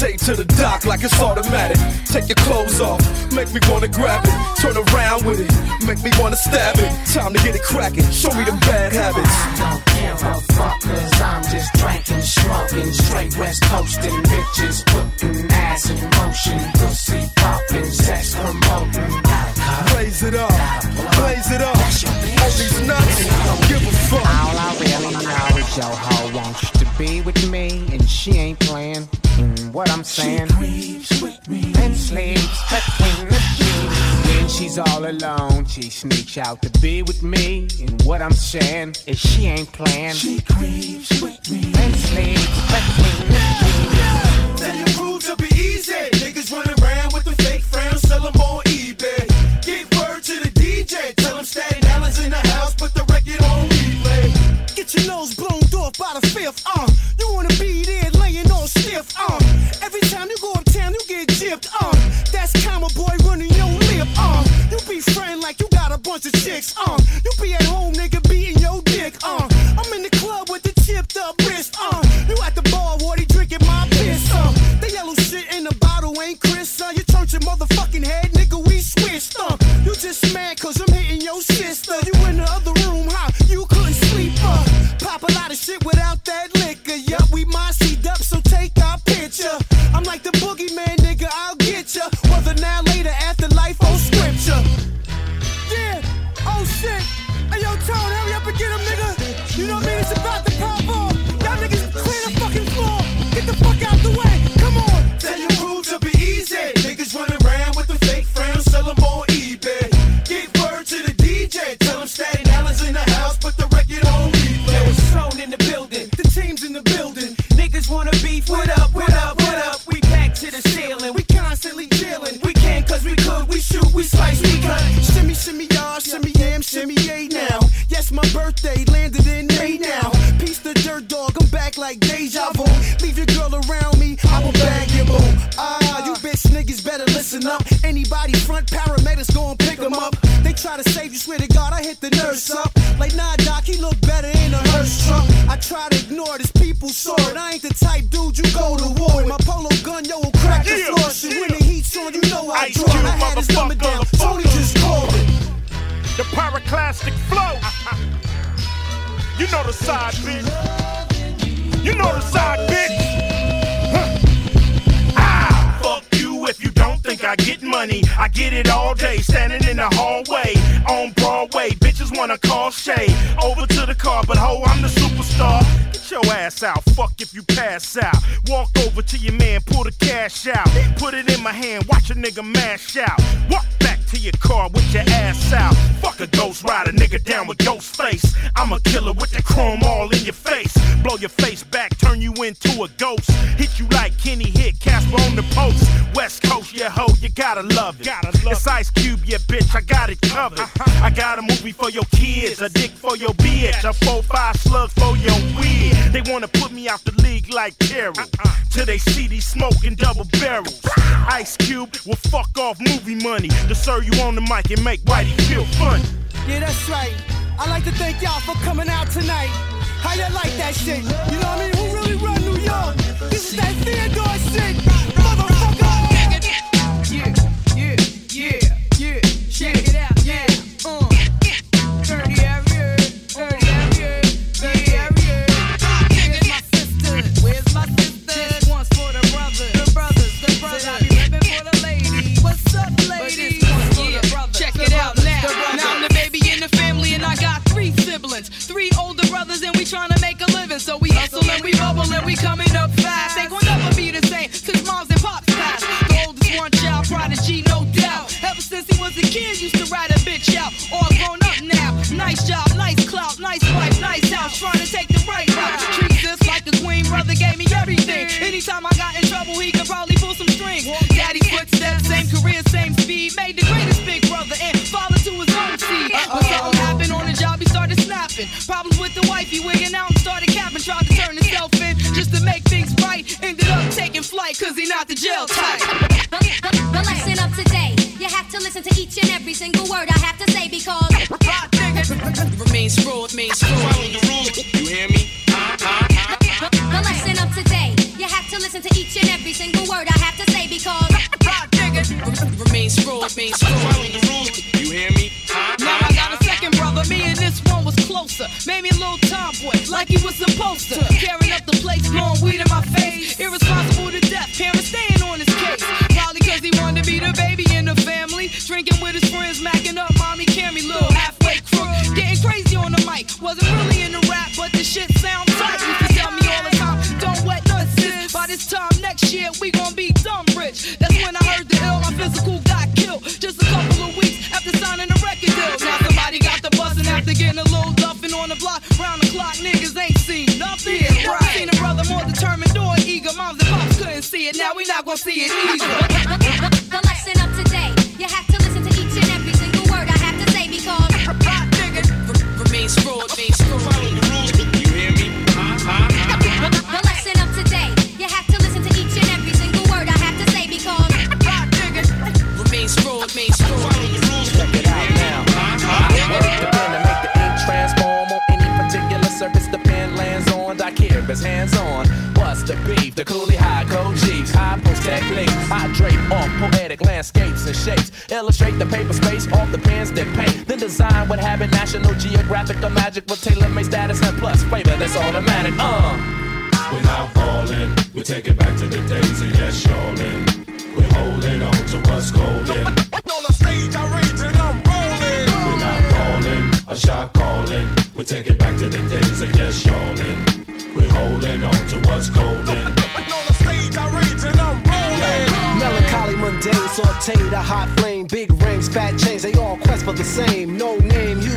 Speaker 51: Gravitate to the dock like it's automatic. Take your clothes off, make me wanna grab it. Turn around with it, make me wanna stab it. Time to get it cracking. Show me them bad habits.
Speaker 59: Don't give a fuck cause I'm just drinking, smoking, straight West Coastin' bitches putting ass in motion, pussy popping, sex promoting.
Speaker 51: Blaze it up, blaze it up. On these nuts, don't give a fuck.
Speaker 60: All I really know your hoe wants to be with me, and she ain't playing. And what I'm saying, She and sleeps between the sheets. When she's all alone, she sneaks out to be with me. And what I'm saying is she ain't playing. She creeps with me and sleeps between the sheets.
Speaker 61: Tell your crew to be easy. Niggas running around with the fake friends, sell them on eBay. Give word to the DJ, tell him Staten Island's in the house, put the record on replay.
Speaker 62: Get your nose blown by the fifth, uh. You wanna be there laying all stiff, uh. Every time you go uptown, you get gypped, uh. That's comma boy running your lip, uh. You be friend like you got a bunch of chicks, uh. You be at home, nigga, beating your dick, uh. I'm in the club with the chipped up wrist, uh. You at the bar, Wardy drinking my piss, uh. The yellow shit in the bottle ain't Chris, uh. You turned your motherfucking head, nigga, we switched, uh. Wanna
Speaker 63: And make Whitey feel fun.
Speaker 64: Yeah, that's right. I'd like to thank y'all for coming out tonight. How you like that shit? You know what I mean? seen nothing.
Speaker 65: Yeah, right. Seen a brother more determined or eager. Moms and pops couldn't see it. Now we not gonna see it either. [LAUGHS]
Speaker 66: techniques. I drape off poetic landscapes and shapes, illustrate the paper space off the pens that paint. Then design what happened. National Geographic or magic with tailor-made status and plus flavor that's automatic. Uh.
Speaker 67: We're not falling, we take it back to the days of yes, shawling. We're holding on to what's golden.
Speaker 64: On the stage, I rage and I'm rolling.
Speaker 67: We're not falling, a shot calling. We take it back to the days of yes, shawling. We're holding on to what's golden.
Speaker 51: Sauteed a hot flame, big rings, fat chains, they all quest for the same. No name, you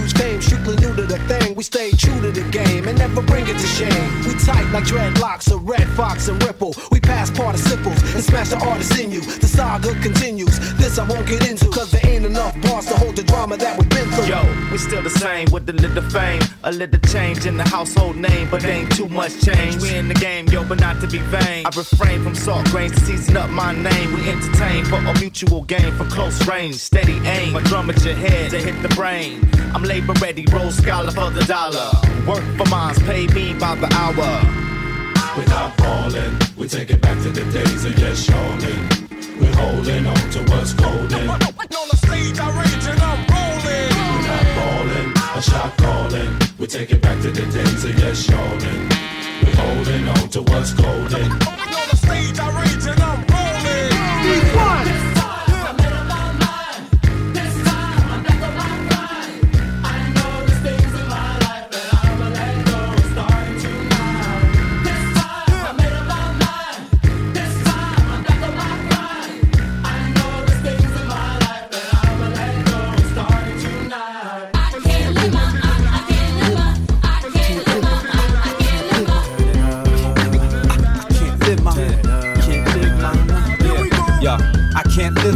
Speaker 51: strictly new to the thing. We stay true to the game and never bring it to shame. We tight like dreadlocks a red fox and ripple. We pass participles and smash the artists in you. The saga continues. This I won't get into, cause there ain't enough bars to hold the drama that we've been through.
Speaker 68: Yo, we still the same with a little fame, a little change in the household name, but ain't too much change. We in the game, yo, but not to be vain. I refrain from salt grains to season up my name. We entertain for a mutual game, for close range, steady aim. My drum at your head to hit the brain. I'm labor ready steady roll scholar for the dollar. Work for mines, pay me by the hour.
Speaker 67: We're not falling, we take it back to the days of just yawning. We're holding on to what's golden.
Speaker 69: On the stage, I rage and I'm rolling.
Speaker 67: We're not falling, a shot calling. We take it back to the days of just yawning. We're holding on to what's golden.
Speaker 69: On the stage, I rage and I'm rolling. Be one.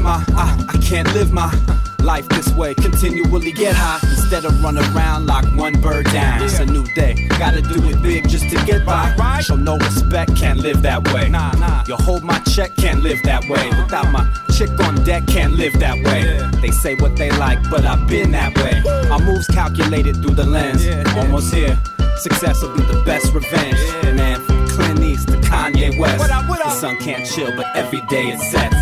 Speaker 70: My, I, I can't live my life this way. Continually get high instead of run around like one bird down. It's a new day, gotta do it big just to get by. Show no respect, can't live that way. Nah, nah. You hold my check, can't live that way. Without my chick on deck, can't live that way. They say what they like, but I've been that way. My moves calculated through the lens. Almost here. Success will be the best revenge. Man, from Clint East to Kanye West. The sun can't chill, but every day it's set.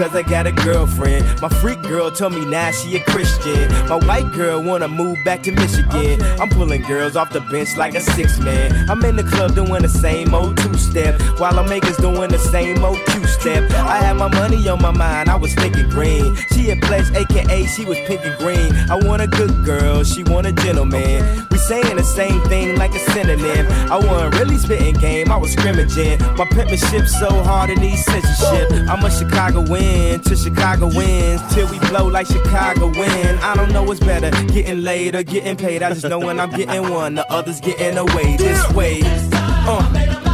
Speaker 68: Because I got a girlfriend. My freak girl told me now she a Christian. My white girl wanna move back to Michigan. I'm pulling girls off the bench like a six man. I'm in the club doing the same old two step, while I'm makers doing the same old two step. I had my money on my mind, I was thinking green. She a pledge, aka she was pink and green. I want a good girl, she want a gentleman. We saying the same thing like a synonym. I wasn't really spitting game, I was scrimmaging. My penmanship so hard it needs censorship. I'm a Chicago win to Chicago wins till we blow like Chicago win. I don't know what's better, getting laid or getting paid. I just know when I'm getting one, the others getting away this way. Uh,